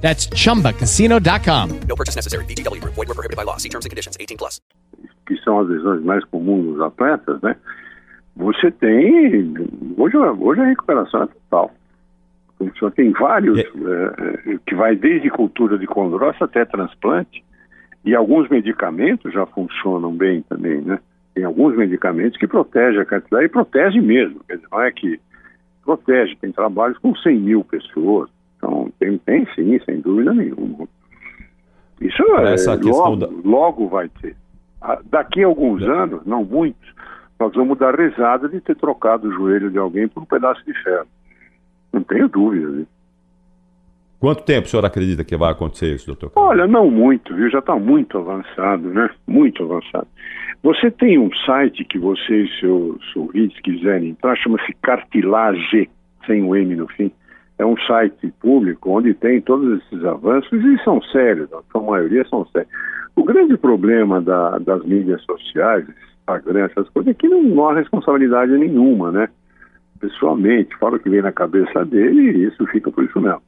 That's chumbacasino.com. No purchase necessary. BGW. Void were prohibited by law. See terms and conditions 18 plus. Que são as lesões mais comuns dos atletas, né? Você tem. Hoje, hoje a recuperação é total. Você tem vários, é. é, que vai desde cultura de condrócito até transplante, e alguns medicamentos já funcionam bem também, né? Tem alguns medicamentos que protegem a cartilagem e protege mesmo. Quer dizer, não é que protege, tem trabalhos com 100 mil pessoas, então, tem, tem sim, sem dúvida nenhuma. Isso é, logo, da... logo vai ter. Daqui a alguns é. anos, não muitos, nós vamos dar risada de ter trocado o joelho de alguém por um pedaço de ferro. Não tenho dúvida disso. Quanto tempo o senhor acredita que vai acontecer isso, doutor? Olha, não muito, viu? Já está muito avançado, né? Muito avançado. Você tem um site que vocês, seus ouvintes, quiserem entrar, chama-se Cartilage, sem o M no fim é um site público onde tem todos esses avanços e são sérios, a maioria são sérios. O grande problema da, das mídias sociais, Instagram, essas coisas, é que não, não há responsabilidade nenhuma, né? Pessoalmente, fala o que vem na cabeça dele e isso fica por isso mesmo.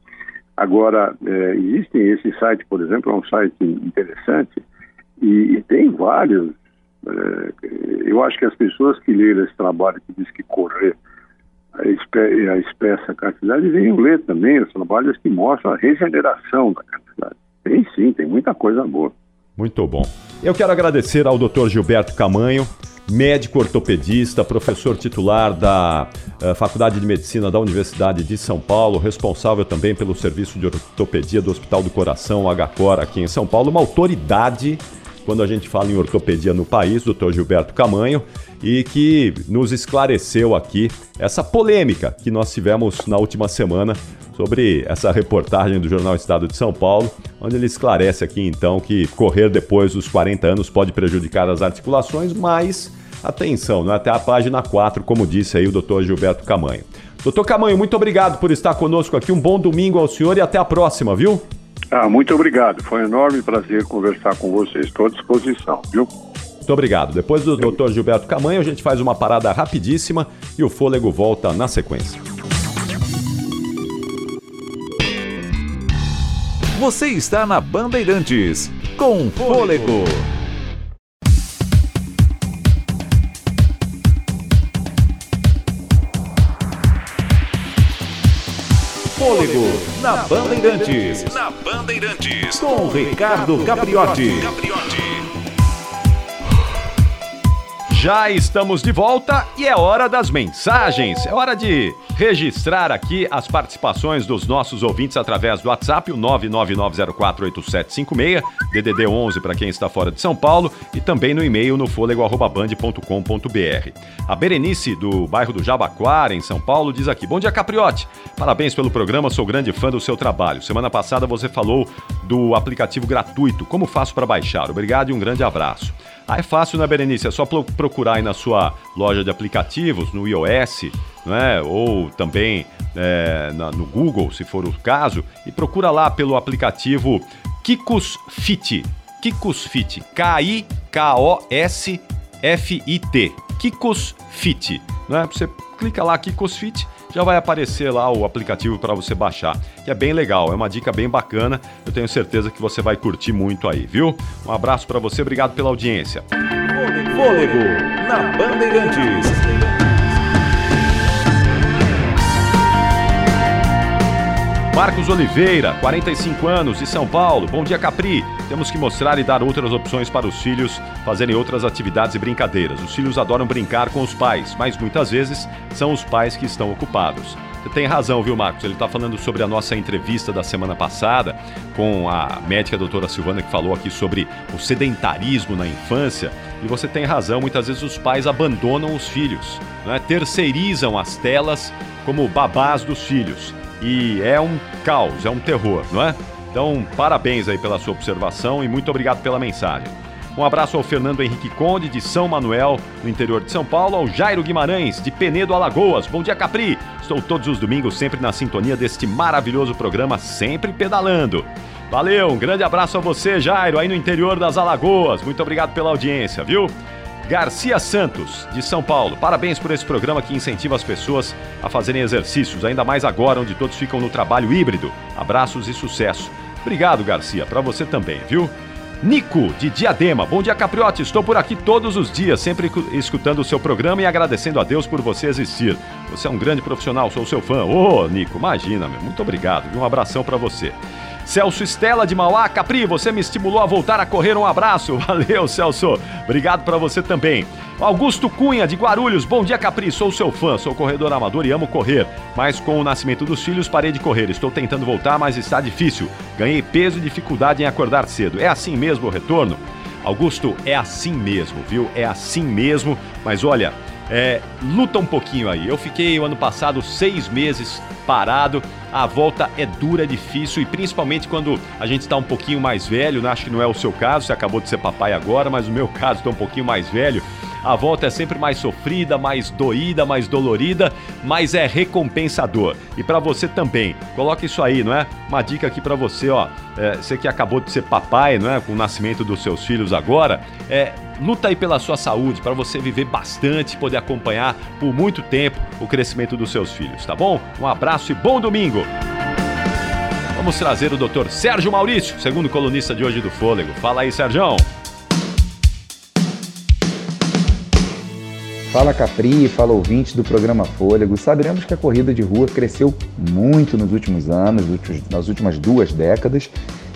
Agora, é, existem esse site, por exemplo, é um site interessante e, e tem vários. É, eu acho que as pessoas que leram esse trabalho que diz que correr a espessa cartilagem venham ler também os trabalhos que mostram a regeneração da cartilagem. Tem sim, tem muita coisa boa. Muito bom. Eu quero agradecer ao Dr. Gilberto Camanho, médico ortopedista, professor titular da uh, Faculdade de Medicina da Universidade de São Paulo, responsável também pelo serviço de ortopedia do Hospital do Coração, HCOR, aqui em São Paulo, uma autoridade quando a gente fala em ortopedia no país, Dr. Gilberto Camanho, e que nos esclareceu aqui essa polêmica que nós tivemos na última semana sobre essa reportagem do Jornal Estado de São Paulo, onde ele esclarece aqui então que correr depois dos 40 anos pode prejudicar as articulações, mas atenção, não é até a página 4, como disse aí o Dr. Gilberto Camanho. Doutor Camanho, muito obrigado por estar conosco aqui. Um bom domingo ao senhor e até a próxima, viu? Ah, muito obrigado. Foi um enorme prazer conversar com vocês. Estou à disposição, viu? Muito obrigado. Depois do Dr. Gilberto Camanho, a gente faz uma parada rapidíssima e o fôlego volta na sequência. Você está na Bandeirantes com Fôlego. Fôlego. Na Bandeirantes. Na Bandeirantes. Com Ricardo Capriotti. Já estamos de volta e é hora das mensagens. É hora de registrar aqui as participações dos nossos ouvintes através do WhatsApp, o 999048756, DDD 11 para quem está fora de São Paulo e também no e-mail no fôlego@band.com.br. A Berenice do bairro do Jabaquara, em São Paulo, diz aqui: "Bom dia, Capriote. Parabéns pelo programa, sou grande fã do seu trabalho. Semana passada você falou do aplicativo gratuito. Como faço para baixar? Obrigado e um grande abraço." Ah, é fácil, né, Berenice? É só procurar aí na sua loja de aplicativos, no iOS, né? ou também é, na, no Google, se for o caso, e procura lá pelo aplicativo Kikos Fit. Kikos Fit. K-I-K-O-S-F-I-T. Kikos Fit. Né? Você clica lá, Kikos Fit já vai aparecer lá o aplicativo para você baixar, que é bem legal, é uma dica bem bacana. Eu tenho certeza que você vai curtir muito aí, viu? Um abraço para você, obrigado pela audiência. Fôlego na Bandeirantes. Marcos Oliveira, 45 anos, de São Paulo. Bom dia, Capri. Temos que mostrar e dar outras opções para os filhos fazerem outras atividades e brincadeiras. Os filhos adoram brincar com os pais, mas muitas vezes são os pais que estão ocupados. Você tem razão, viu, Marcos? Ele está falando sobre a nossa entrevista da semana passada com a médica doutora Silvana, que falou aqui sobre o sedentarismo na infância. E você tem razão, muitas vezes os pais abandonam os filhos, né? terceirizam as telas como babás dos filhos e é um caos, é um terror, não é? Então, parabéns aí pela sua observação e muito obrigado pela mensagem. Um abraço ao Fernando Henrique Conde, de São Manuel, no interior de São Paulo, ao Jairo Guimarães, de Penedo, Alagoas. Bom dia, Capri! Estou todos os domingos sempre na sintonia deste maravilhoso programa, sempre pedalando. Valeu, um grande abraço a você, Jairo, aí no interior das Alagoas. Muito obrigado pela audiência, viu? Garcia Santos, de São Paulo. Parabéns por esse programa que incentiva as pessoas a fazerem exercícios, ainda mais agora onde todos ficam no trabalho híbrido. Abraços e sucesso. Obrigado, Garcia, para você também, viu? Nico, de Diadema. Bom dia, Capriote. Estou por aqui todos os dias, sempre escutando o seu programa e agradecendo a Deus por você existir. Você é um grande profissional, sou seu fã. Ô, oh, Nico, imagina, meu. Muito obrigado. Um abração para você. Celso Estela de Mauá, Capri, você me estimulou a voltar a correr. Um abraço. [laughs] Valeu, Celso. Obrigado para você também. Augusto Cunha, de Guarulhos. Bom dia, Capri. Sou seu fã, sou corredor amador e amo correr. Mas com o nascimento dos filhos, parei de correr. Estou tentando voltar, mas está difícil. Ganhei peso e dificuldade em acordar cedo. É assim mesmo o retorno? Augusto, é assim mesmo, viu? É assim mesmo. Mas olha, é, luta um pouquinho aí. Eu fiquei o ano passado seis meses parado. A volta é dura, é difícil e principalmente quando a gente está um pouquinho mais velho. Né? Acho que não é o seu caso, você acabou de ser papai agora, mas o meu caso está um pouquinho mais velho a volta é sempre mais sofrida, mais doída, mais dolorida, mas é recompensador. E para você também, coloque isso aí, não é? Uma dica aqui para você, ó. É, você que acabou de ser papai, não é? Com o nascimento dos seus filhos agora, é luta aí pela sua saúde, para você viver bastante, poder acompanhar por muito tempo o crescimento dos seus filhos, tá bom? Um abraço e bom domingo! Vamos trazer o Dr. Sérgio Maurício, segundo colunista de hoje do Fôlego. Fala aí, Sérgio. Fala Capri, fala ouvinte do programa Fôlego. Saberemos que a corrida de rua cresceu muito nos últimos anos, nas últimas duas décadas.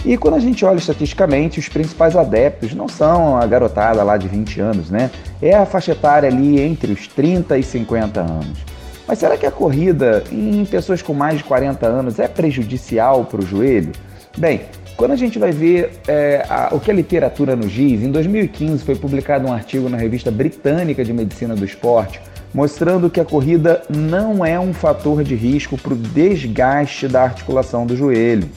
E quando a gente olha estatisticamente, os principais adeptos não são a garotada lá de 20 anos, né? É a faixa etária ali entre os 30 e 50 anos. Mas será que a corrida em pessoas com mais de 40 anos é prejudicial para o joelho? Bem, quando a gente vai ver é, a, o que a literatura nos diz, em 2015 foi publicado um artigo na revista britânica de medicina do esporte mostrando que a corrida não é um fator de risco para o desgaste da articulação do joelho.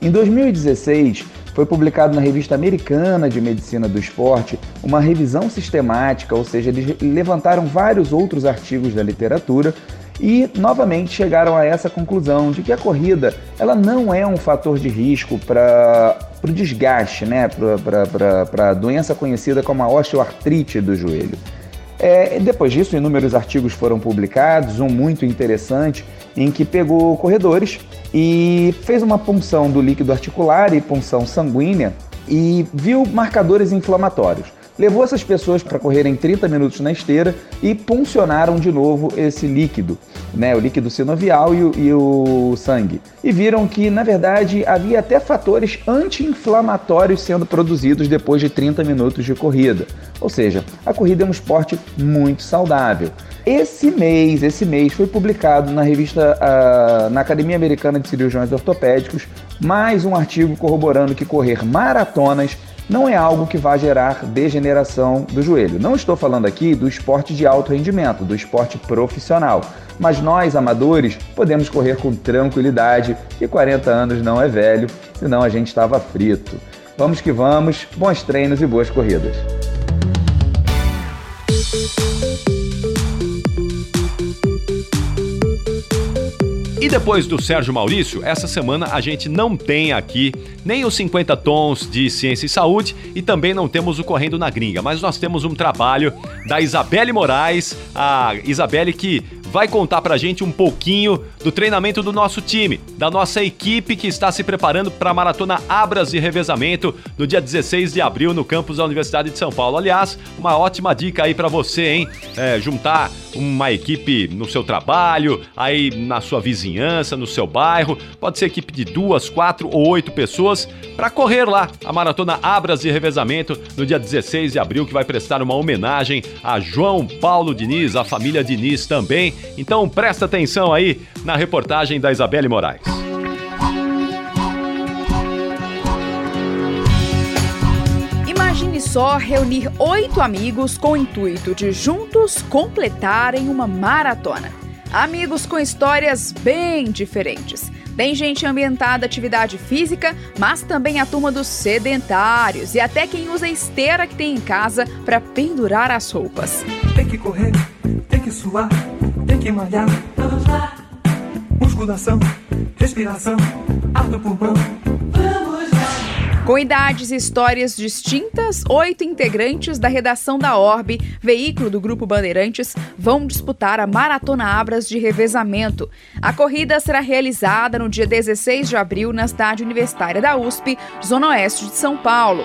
Em 2016, foi publicado na revista americana de medicina do esporte uma revisão sistemática, ou seja, eles levantaram vários outros artigos da literatura e novamente chegaram a essa conclusão de que a corrida ela não é um fator de risco para o desgaste, né? para a doença conhecida como a osteoartrite do joelho. É, depois disso, inúmeros artigos foram publicados, um muito interessante, em que pegou corredores e fez uma punção do líquido articular e punção sanguínea e viu marcadores inflamatórios. Levou essas pessoas para correrem 30 minutos na esteira e puncionaram de novo esse líquido, né, o líquido sinovial e o, e o sangue. E viram que, na verdade, havia até fatores anti-inflamatórios sendo produzidos depois de 30 minutos de corrida. Ou seja, a corrida é um esporte muito saudável. Esse mês, esse mês foi publicado na revista uh, na Academia Americana de Cirurgiões Ortopédicos mais um artigo corroborando que correr maratonas não é algo que vai gerar degeneração do joelho. Não estou falando aqui do esporte de alto rendimento, do esporte profissional, mas nós, amadores, podemos correr com tranquilidade e 40 anos não é velho, senão a gente estava frito. Vamos que vamos, bons treinos e boas corridas. E depois do Sérgio Maurício, essa semana a gente não tem aqui nem os 50 tons de ciência e saúde e também não temos o Correndo na Gringa, mas nós temos um trabalho da Isabelle Moraes, a Isabelle que vai contar pra gente um pouquinho do treinamento do nosso time, da nossa equipe que está se preparando para a maratona Abras de Revezamento no dia 16 de abril no campus da Universidade de São Paulo. Aliás, uma ótima dica aí para você, hein? É, juntar uma equipe no seu trabalho, aí na sua vizinhança, no seu bairro. Pode ser equipe de duas, quatro ou oito pessoas para correr lá a maratona Abras de Revezamento no dia 16 de abril, que vai prestar uma homenagem a João Paulo Diniz, a família Diniz também. Então presta atenção aí na reportagem da Isabelle Moraes. Imagine só reunir oito amigos com o intuito de juntos completarem uma maratona. Amigos com histórias bem diferentes. Tem gente ambientada à atividade física, mas também a turma dos sedentários e até quem usa a esteira que tem em casa para pendurar as roupas. Tem que correr, tem que suar, que malhar. Vamos lá. Musculação, respiração, ar do pulmão. Com idades e histórias distintas, oito integrantes da redação da Orbe, veículo do Grupo Bandeirantes, vão disputar a Maratona Abras de revezamento. A corrida será realizada no dia 16 de abril na cidade universitária da USP, Zona Oeste de São Paulo.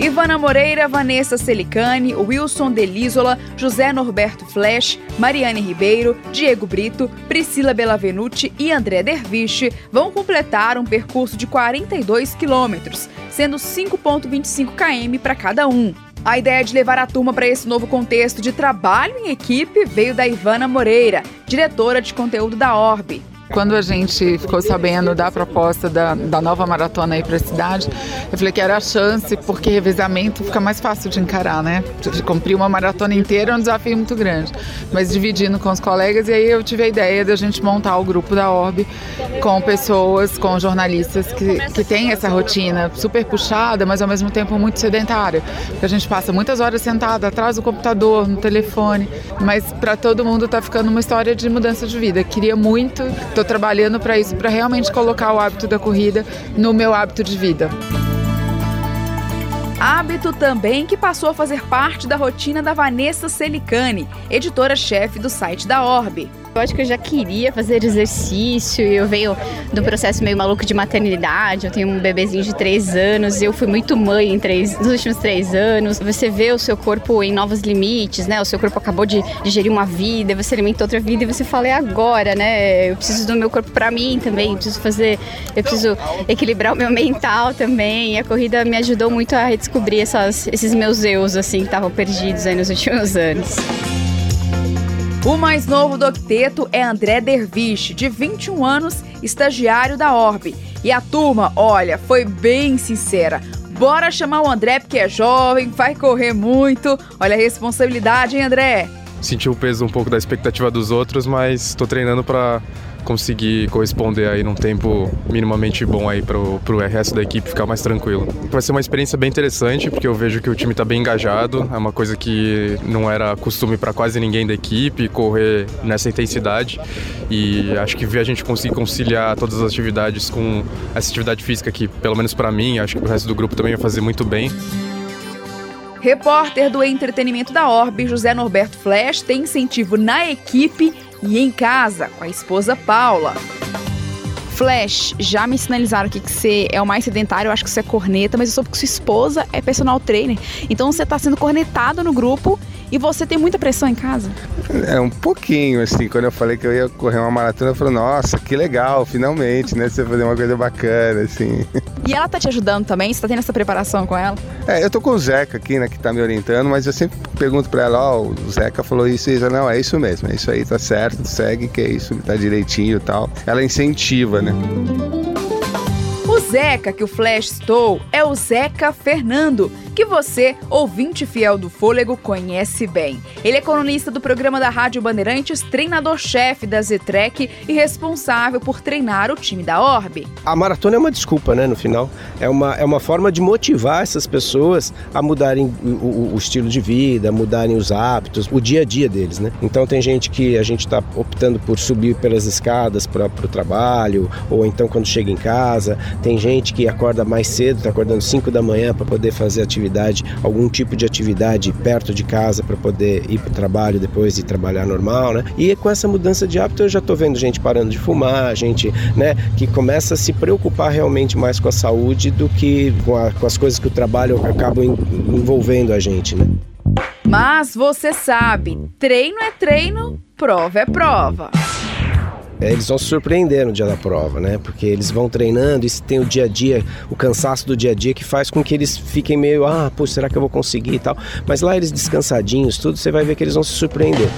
Ivana Moreira, Vanessa Celicani, Wilson Delízola, José Norberto Flash, Mariane Ribeiro, Diego Brito, Priscila Bellavenuti e André Derviche vão completar um percurso de 42 quilômetros, sendo 5,25 km para cada um. A ideia de levar a turma para esse novo contexto de trabalho em equipe veio da Ivana Moreira, diretora de conteúdo da Orbe. Quando a gente ficou sabendo da proposta da, da nova maratona aí para a cidade, eu falei que era a chance, porque revezamento fica mais fácil de encarar, né? De cumprir uma maratona inteira é um desafio muito grande. Mas dividindo com os colegas, e aí eu tive a ideia de a gente montar o grupo da Orbe com pessoas, com jornalistas que, que têm essa rotina super puxada, mas ao mesmo tempo muito sedentária. Porque a gente passa muitas horas sentada atrás do computador, no telefone, mas para todo mundo está ficando uma história de mudança de vida. Queria muito Estou trabalhando para isso, para realmente colocar o hábito da corrida no meu hábito de vida. Hábito também que passou a fazer parte da rotina da Vanessa Celicani, editora-chefe do site da Orbe. Acho que eu já queria fazer exercício eu venho um processo meio maluco de maternidade. Eu tenho um bebezinho de três anos eu fui muito mãe em três, nos últimos três anos. Você vê o seu corpo em novos limites, né? O seu corpo acabou de digerir uma vida, você alimenta outra vida e você fala, é agora, né? Eu preciso do meu corpo para mim também, eu preciso fazer, eu preciso equilibrar o meu mental também. E a corrida me ajudou muito a redescobrir essas, esses meus eus, assim, que estavam perdidos aí nos últimos anos. O mais novo do octeto é André Derviche, de 21 anos, estagiário da Orbe. E a turma, olha, foi bem sincera. Bora chamar o André porque é jovem, vai correr muito. Olha a responsabilidade, hein, André? Senti o peso um pouco da expectativa dos outros, mas estou treinando para conseguir corresponder aí num tempo minimamente bom aí pro, pro resto da equipe ficar mais tranquilo. Vai ser uma experiência bem interessante, porque eu vejo que o time está bem engajado, é uma coisa que não era costume para quase ninguém da equipe, correr nessa intensidade e acho que ver a gente conseguir conciliar todas as atividades com essa atividade física que, pelo menos para mim, acho que o resto do grupo também vai fazer muito bem. Repórter do entretenimento da Orbe, José Norberto Flash, tem incentivo na equipe e em casa com a esposa Paula. Flash, já me sinalizaram que você é o mais sedentário, eu acho que você é corneta, mas eu soube que sua esposa é personal trainer. Então você tá sendo cornetado no grupo e você tem muita pressão em casa? É, um pouquinho, assim. Quando eu falei que eu ia correr uma maratona, eu falei, nossa, que legal, finalmente, né? Você fazer uma coisa bacana, assim. [laughs] E ela tá te ajudando também? Você tá tendo essa preparação com ela? É, eu tô com o Zeca aqui, né, que tá me orientando, mas eu sempre pergunto pra ela, ó, oh, o Zeca falou isso e isso. Não, é isso mesmo, é isso aí, tá certo, segue, que é isso, tá direitinho e tal. Ela incentiva, né? O Zeca que o Flash citou é o Zeca Fernando, você, ouvinte fiel do Fôlego, conhece bem. Ele é colunista do programa da Rádio Bandeirantes, treinador-chefe da Zetrec e responsável por treinar o time da Orbe. A maratona é uma desculpa, né, no final. É uma, é uma forma de motivar essas pessoas a mudarem o, o, o estilo de vida, mudarem os hábitos, o dia a dia deles, né? Então tem gente que a gente está optando por subir pelas escadas para o trabalho, ou então quando chega em casa. Tem gente que acorda mais cedo, está acordando 5 da manhã para poder fazer atividade atividade, algum tipo de atividade perto de casa para poder ir para o trabalho depois e trabalhar normal, né? E com essa mudança de hábito eu já estou vendo gente parando de fumar, gente, né, que começa a se preocupar realmente mais com a saúde do que com, a, com as coisas que o trabalho acaba envolvendo a gente, né? Mas você sabe, treino é treino, prova é prova. É, eles vão se surpreender no dia da prova, né? Porque eles vão treinando e tem o dia a dia, o cansaço do dia a dia que faz com que eles fiquem meio, ah, pô, será que eu vou conseguir e tal. Mas lá eles descansadinhos, tudo, você vai ver que eles vão se surpreender.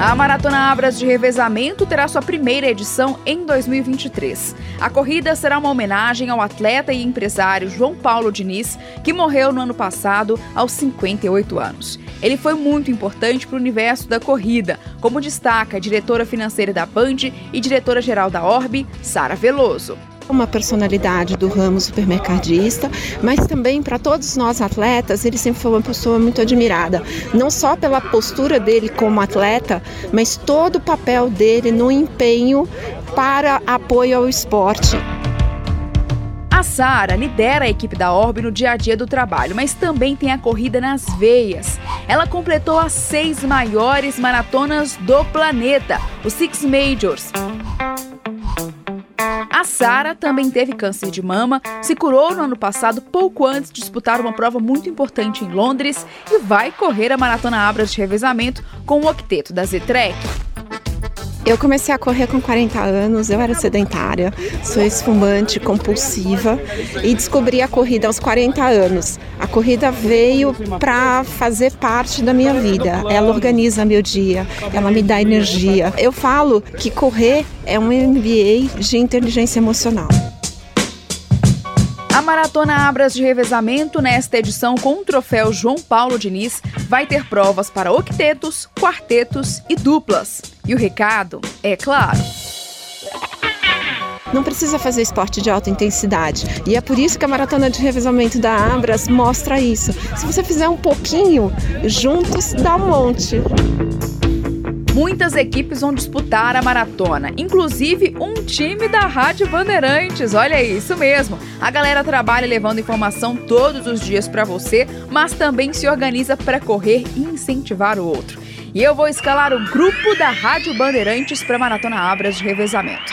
A Maratona Abras de Revezamento terá sua primeira edição em 2023. A corrida será uma homenagem ao atleta e empresário João Paulo Diniz, que morreu no ano passado aos 58 anos. Ele foi muito importante para o universo da corrida, como destaca a diretora financeira da Band e diretora-geral da Orbe, Sara Veloso uma personalidade do ramo supermercadista, mas também para todos nós atletas, ele sempre foi uma pessoa muito admirada, não só pela postura dele como atleta, mas todo o papel dele no empenho para apoio ao esporte. A Sara lidera a equipe da Orbe no dia a dia do trabalho, mas também tem a corrida nas veias. Ela completou as seis maiores maratonas do planeta, os Six Majors. A Sara também teve câncer de mama, se curou no ano passado pouco antes de disputar uma prova muito importante em Londres e vai correr a Maratona Abras de revezamento com o octeto da Z-Trek. Eu comecei a correr com 40 anos, eu era sedentária, sou esfumante, compulsiva e descobri a corrida aos 40 anos. A corrida veio para fazer parte da minha vida. Ela organiza meu dia, ela me dá energia. Eu falo que correr é um MBA de inteligência emocional. A Maratona Abras de Revezamento, nesta edição com o troféu João Paulo Diniz, vai ter provas para octetos, quartetos e duplas. E o recado é claro. Não precisa fazer esporte de alta intensidade. E é por isso que a maratona de revezamento da Abras mostra isso. Se você fizer um pouquinho, juntos dá um monte. Muitas equipes vão disputar a maratona, inclusive um time da Rádio Bandeirantes. Olha isso mesmo. A galera trabalha levando informação todos os dias para você, mas também se organiza para correr e incentivar o outro. E eu vou escalar o grupo da Rádio Bandeirantes para Maratona Abras de revezamento.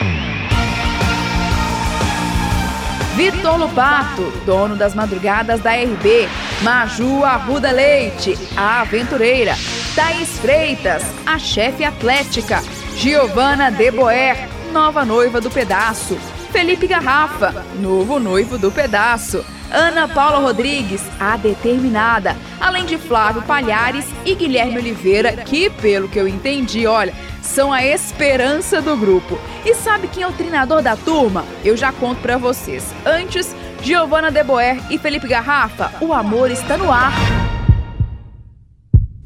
Vitor Lupato, dono das madrugadas da RB, Maju Arruda Leite, a aventureira, Thaís Freitas, a chefe atlética, Giovana Deboer, nova noiva do pedaço, Felipe Garrafa, novo noivo do pedaço, Ana Paula Rodrigues, a determinada, além de Flávio Palhares e Guilherme Oliveira, que, pelo que eu entendi, olha, são a esperança do grupo. E sabe quem é o treinador da turma? Eu já conto para vocês. Antes, Giovana Deboer e Felipe Garrafa, o amor está no ar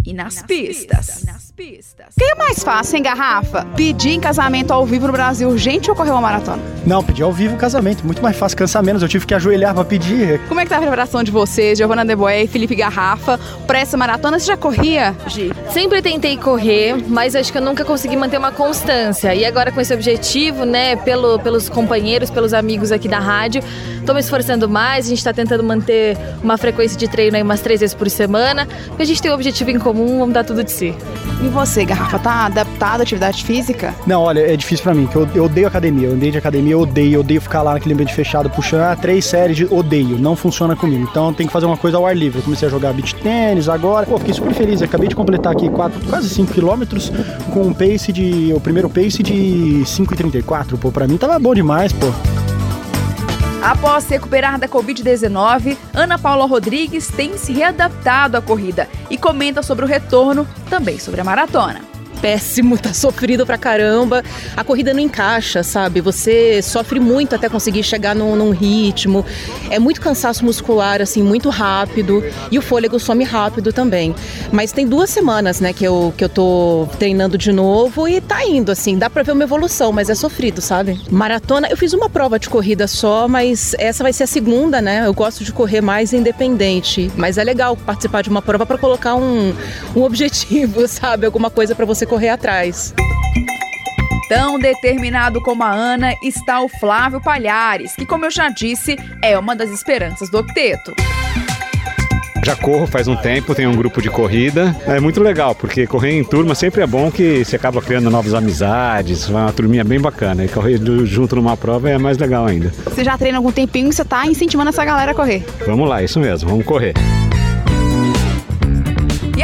e nas, pistas. pistas. Quem é mais fácil, hein, Garrafa? Pedir em casamento ao vivo no Brasil urgente ou correr uma maratona? Não, pedir ao vivo casamento. Muito mais fácil, cansa menos. Eu tive que ajoelhar pra pedir. Como é que tá a preparação de vocês, Giovana Deboé e Felipe Garrafa, pra essa maratona? Você já corria, Gi? Sempre tentei correr, mas acho que eu nunca consegui manter uma constância. E agora com esse objetivo, né, pelo, pelos companheiros, pelos amigos aqui da rádio, tô me esforçando mais. A gente tá tentando manter uma frequência de treino aí umas três vezes por semana. Porque a gente tem um objetivo em comum, vamos dar tudo de si. E você, Garrafa, tá adaptado à atividade física? Não, olha, é difícil pra mim, que eu, eu odeio academia. Eu andei de academia, eu odeio, eu odeio ficar lá naquele ambiente fechado, puxando ah, três séries de odeio. Não funciona comigo. Então tem que fazer uma coisa ao ar livre. Eu comecei a jogar beach tênis agora. Pô, fiquei super feliz. Eu acabei de completar aqui quatro, quase 5 quilômetros com um pace de. O primeiro pace de 5,34. Pô, pra mim tava bom demais, pô. Após se recuperar da Covid-19, Ana Paula Rodrigues tem se readaptado à corrida e comenta sobre o retorno, também sobre a maratona péssimo, [laughs] tá sofrido pra caramba. A corrida não encaixa, sabe? Você sofre muito até conseguir chegar num, num, ritmo. É muito cansaço muscular, assim, muito rápido. E o fôlego some rápido também. Mas tem duas semanas, né, que eu, que eu tô treinando de novo e tá indo, assim. Dá pra ver uma evolução, mas é sofrido, sabe? Maratona, eu fiz uma prova de corrida só, mas essa vai ser a segunda, né? Eu gosto de correr mais independente. Mas é legal participar de uma prova para colocar um, um objetivo, [laughs] sabe? Alguma coisa para você correr atrás. Tão determinado como a Ana está o Flávio Palhares, que, como eu já disse, é uma das esperanças do octeto. Já corro faz um tempo, tenho um grupo de corrida. É muito legal, porque correr em turma sempre é bom que você acaba criando novas amizades, uma turminha bem bacana. E correr junto numa prova é mais legal ainda. Você já treina algum tempinho e você está incentivando essa galera a correr? Vamos lá, isso mesmo, vamos correr.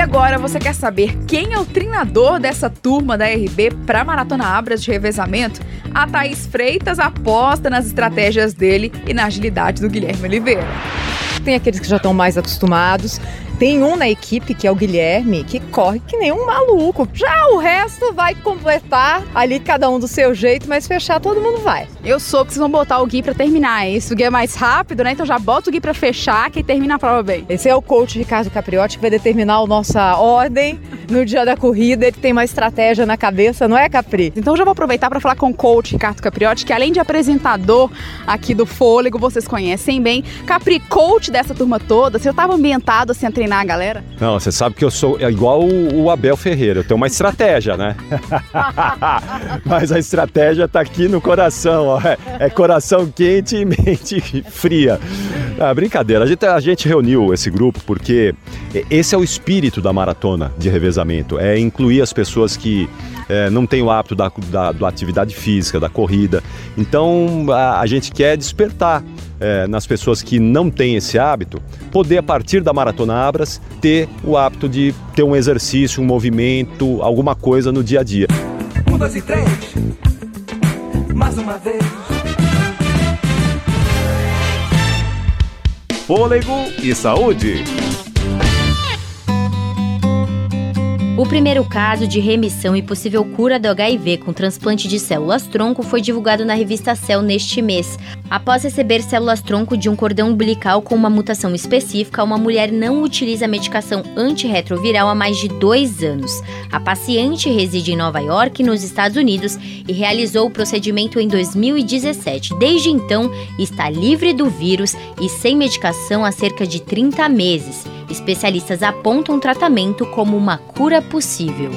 Agora você quer saber quem é o treinador dessa turma da RB para Maratona Abras de revezamento? A Thaís Freitas aposta nas estratégias dele e na agilidade do Guilherme Oliveira. Tem aqueles que já estão mais acostumados, tem um na equipe, que é o Guilherme, que corre que nem um maluco. Já o resto vai completar ali cada um do seu jeito, mas fechar todo mundo vai. Eu sou que vocês vão botar o Gui pra terminar. Isso, o Gui é mais rápido, né? Então já bota o Gui pra fechar, que termina a prova bem. Esse é o coach Ricardo Capriotti, que vai determinar a nossa ordem no dia da corrida. Ele tem uma estratégia na cabeça, não é, Capri? Então já vou aproveitar para falar com o coach Ricardo Capriotti, que além de apresentador aqui do Fôlego, vocês conhecem bem. Capri, coach dessa turma toda, você estava ambientado assim a treinar a galera? Não, você sabe que eu sou igual o, Abel Ferreira, eu tenho uma estratégia, né? [laughs] Mas a estratégia tá aqui no coração, ó. É, é coração quente e mente [laughs] fria. Ah, brincadeira, a gente, a gente reuniu esse grupo porque esse é o espírito da maratona de revezamento, é incluir as pessoas que é, não têm o hábito da, da, da, atividade física, da corrida. Então a, a gente quer despertar é, nas pessoas que não têm esse hábito, poder a partir da Maratona Abras ter o hábito de ter um exercício, um movimento, alguma coisa no dia a dia. Um, dois e três, mais uma vez. Fôlego e saúde. O primeiro caso de remissão e possível cura do HIV com transplante de células-tronco foi divulgado na revista Cell neste mês. Após receber células-tronco de um cordão umbilical com uma mutação específica, uma mulher não utiliza medicação antirretroviral há mais de dois anos. A paciente reside em Nova York, nos Estados Unidos, e realizou o procedimento em 2017. Desde então, está livre do vírus e sem medicação há cerca de 30 meses. Especialistas apontam o tratamento como uma cura possível.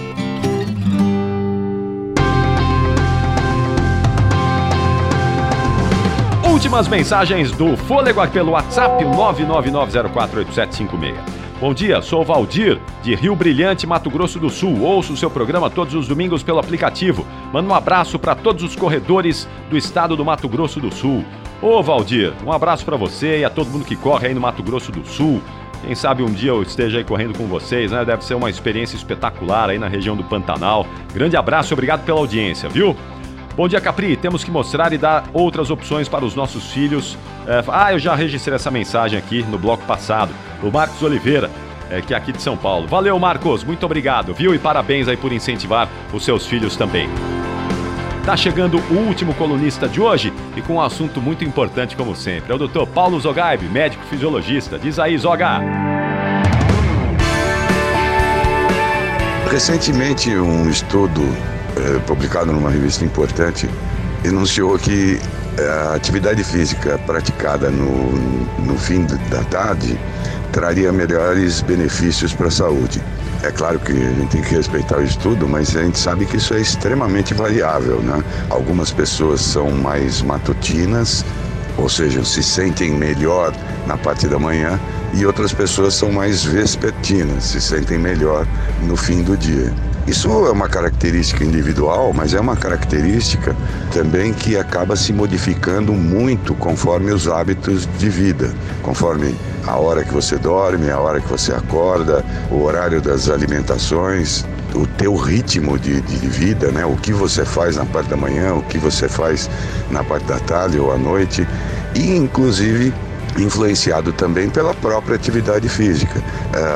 Últimas mensagens do Fôlego pelo WhatsApp 999048756. Bom dia, sou Valdir, de Rio Brilhante, Mato Grosso do Sul. Ouço o seu programa todos os domingos pelo aplicativo. Mando um abraço para todos os corredores do estado do Mato Grosso do Sul. Ô Valdir, um abraço para você e a todo mundo que corre aí no Mato Grosso do Sul. Quem sabe um dia eu esteja aí correndo com vocês, né? Deve ser uma experiência espetacular aí na região do Pantanal. Grande abraço obrigado pela audiência, viu? Bom dia, Capri. Temos que mostrar e dar outras opções para os nossos filhos. É, ah, eu já registrei essa mensagem aqui no bloco passado. O Marcos Oliveira, é, que é aqui de São Paulo. Valeu, Marcos. Muito obrigado, viu? E parabéns aí por incentivar os seus filhos também. Tá chegando o último colunista de hoje e com um assunto muito importante como sempre. É o Dr. Paulo Zogaib, médico fisiologista. Diz aí, Zoga! Recentemente, um estudo eh, publicado numa revista importante enunciou que eh, a atividade física praticada no, no fim da tarde traria melhores benefícios para a saúde. É claro que a gente tem que respeitar o estudo, mas a gente sabe que isso é extremamente variável, né? Algumas pessoas são mais matutinas, ou seja, se sentem melhor na parte da manhã, e outras pessoas são mais vespertinas, se sentem melhor no fim do dia. Isso é uma característica individual, mas é uma característica também que acaba se modificando muito conforme os hábitos de vida, conforme a hora que você dorme, a hora que você acorda, o horário das alimentações, o teu ritmo de, de, vida, né? O que você faz na parte da manhã, o que você faz na parte da tarde ou à noite, e inclusive influenciado também pela própria atividade física.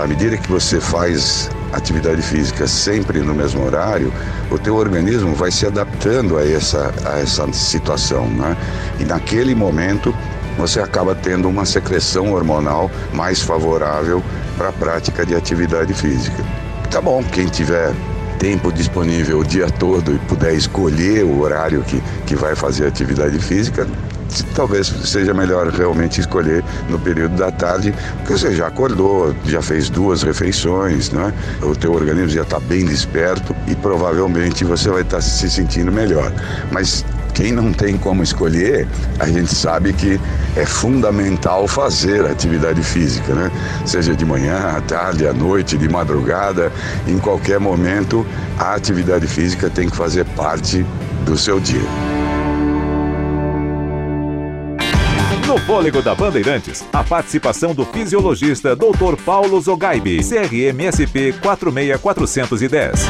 À medida que você faz atividade física sempre no mesmo horário, o teu organismo vai se adaptando a essa, a essa situação, né? E naquele momento você acaba tendo uma secreção hormonal mais favorável para a prática de atividade física. Tá bom, quem tiver tempo disponível o dia todo e puder escolher o horário que, que vai fazer atividade física, talvez seja melhor realmente escolher no período da tarde, porque você já acordou, já fez duas refeições, né? o teu organismo já está bem desperto e provavelmente você vai estar tá se sentindo melhor. Mas quem não tem como escolher, a gente sabe que é fundamental fazer atividade física, né? Seja de manhã, à tarde, à noite, de madrugada, em qualquer momento, a atividade física tem que fazer parte do seu dia. Fôlego da Bandeirantes, a participação do fisiologista Dr. Paulo Zogaibi, CRMSP 46410.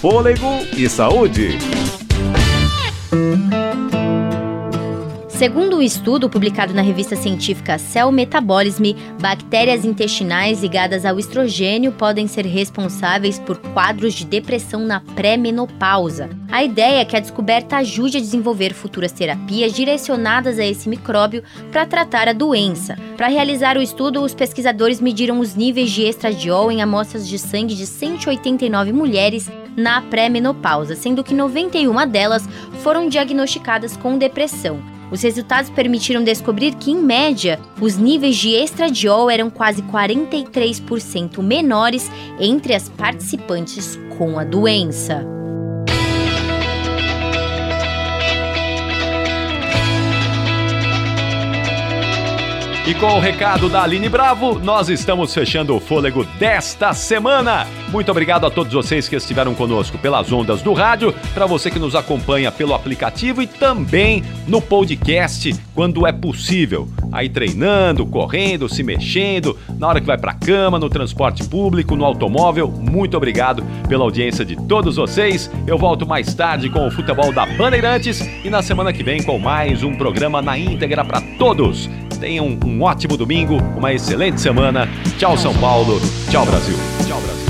Fôlego e saúde. Segundo o estudo publicado na revista científica Cell Metabolism, bactérias intestinais ligadas ao estrogênio podem ser responsáveis por quadros de depressão na pré-menopausa. A ideia é que a descoberta ajude a desenvolver futuras terapias direcionadas a esse micróbio para tratar a doença. Para realizar o estudo, os pesquisadores mediram os níveis de estradiol em amostras de sangue de 189 mulheres na pré-menopausa, sendo que 91 delas foram diagnosticadas com depressão. Os resultados permitiram descobrir que, em média, os níveis de estradiol eram quase 43% menores entre as participantes com a doença. E com o recado da Aline Bravo, nós estamos fechando o fôlego desta semana. Muito obrigado a todos vocês que estiveram conosco pelas ondas do rádio, para você que nos acompanha pelo aplicativo e também no podcast, quando é possível. Aí treinando, correndo, se mexendo, na hora que vai para a cama, no transporte público, no automóvel. Muito obrigado pela audiência de todos vocês. Eu volto mais tarde com o futebol da Bandeirantes e na semana que vem com mais um programa na íntegra para todos. Tenham um ótimo domingo, uma excelente semana. Tchau, São Paulo. Tchau, Brasil. Tchau, Brasil.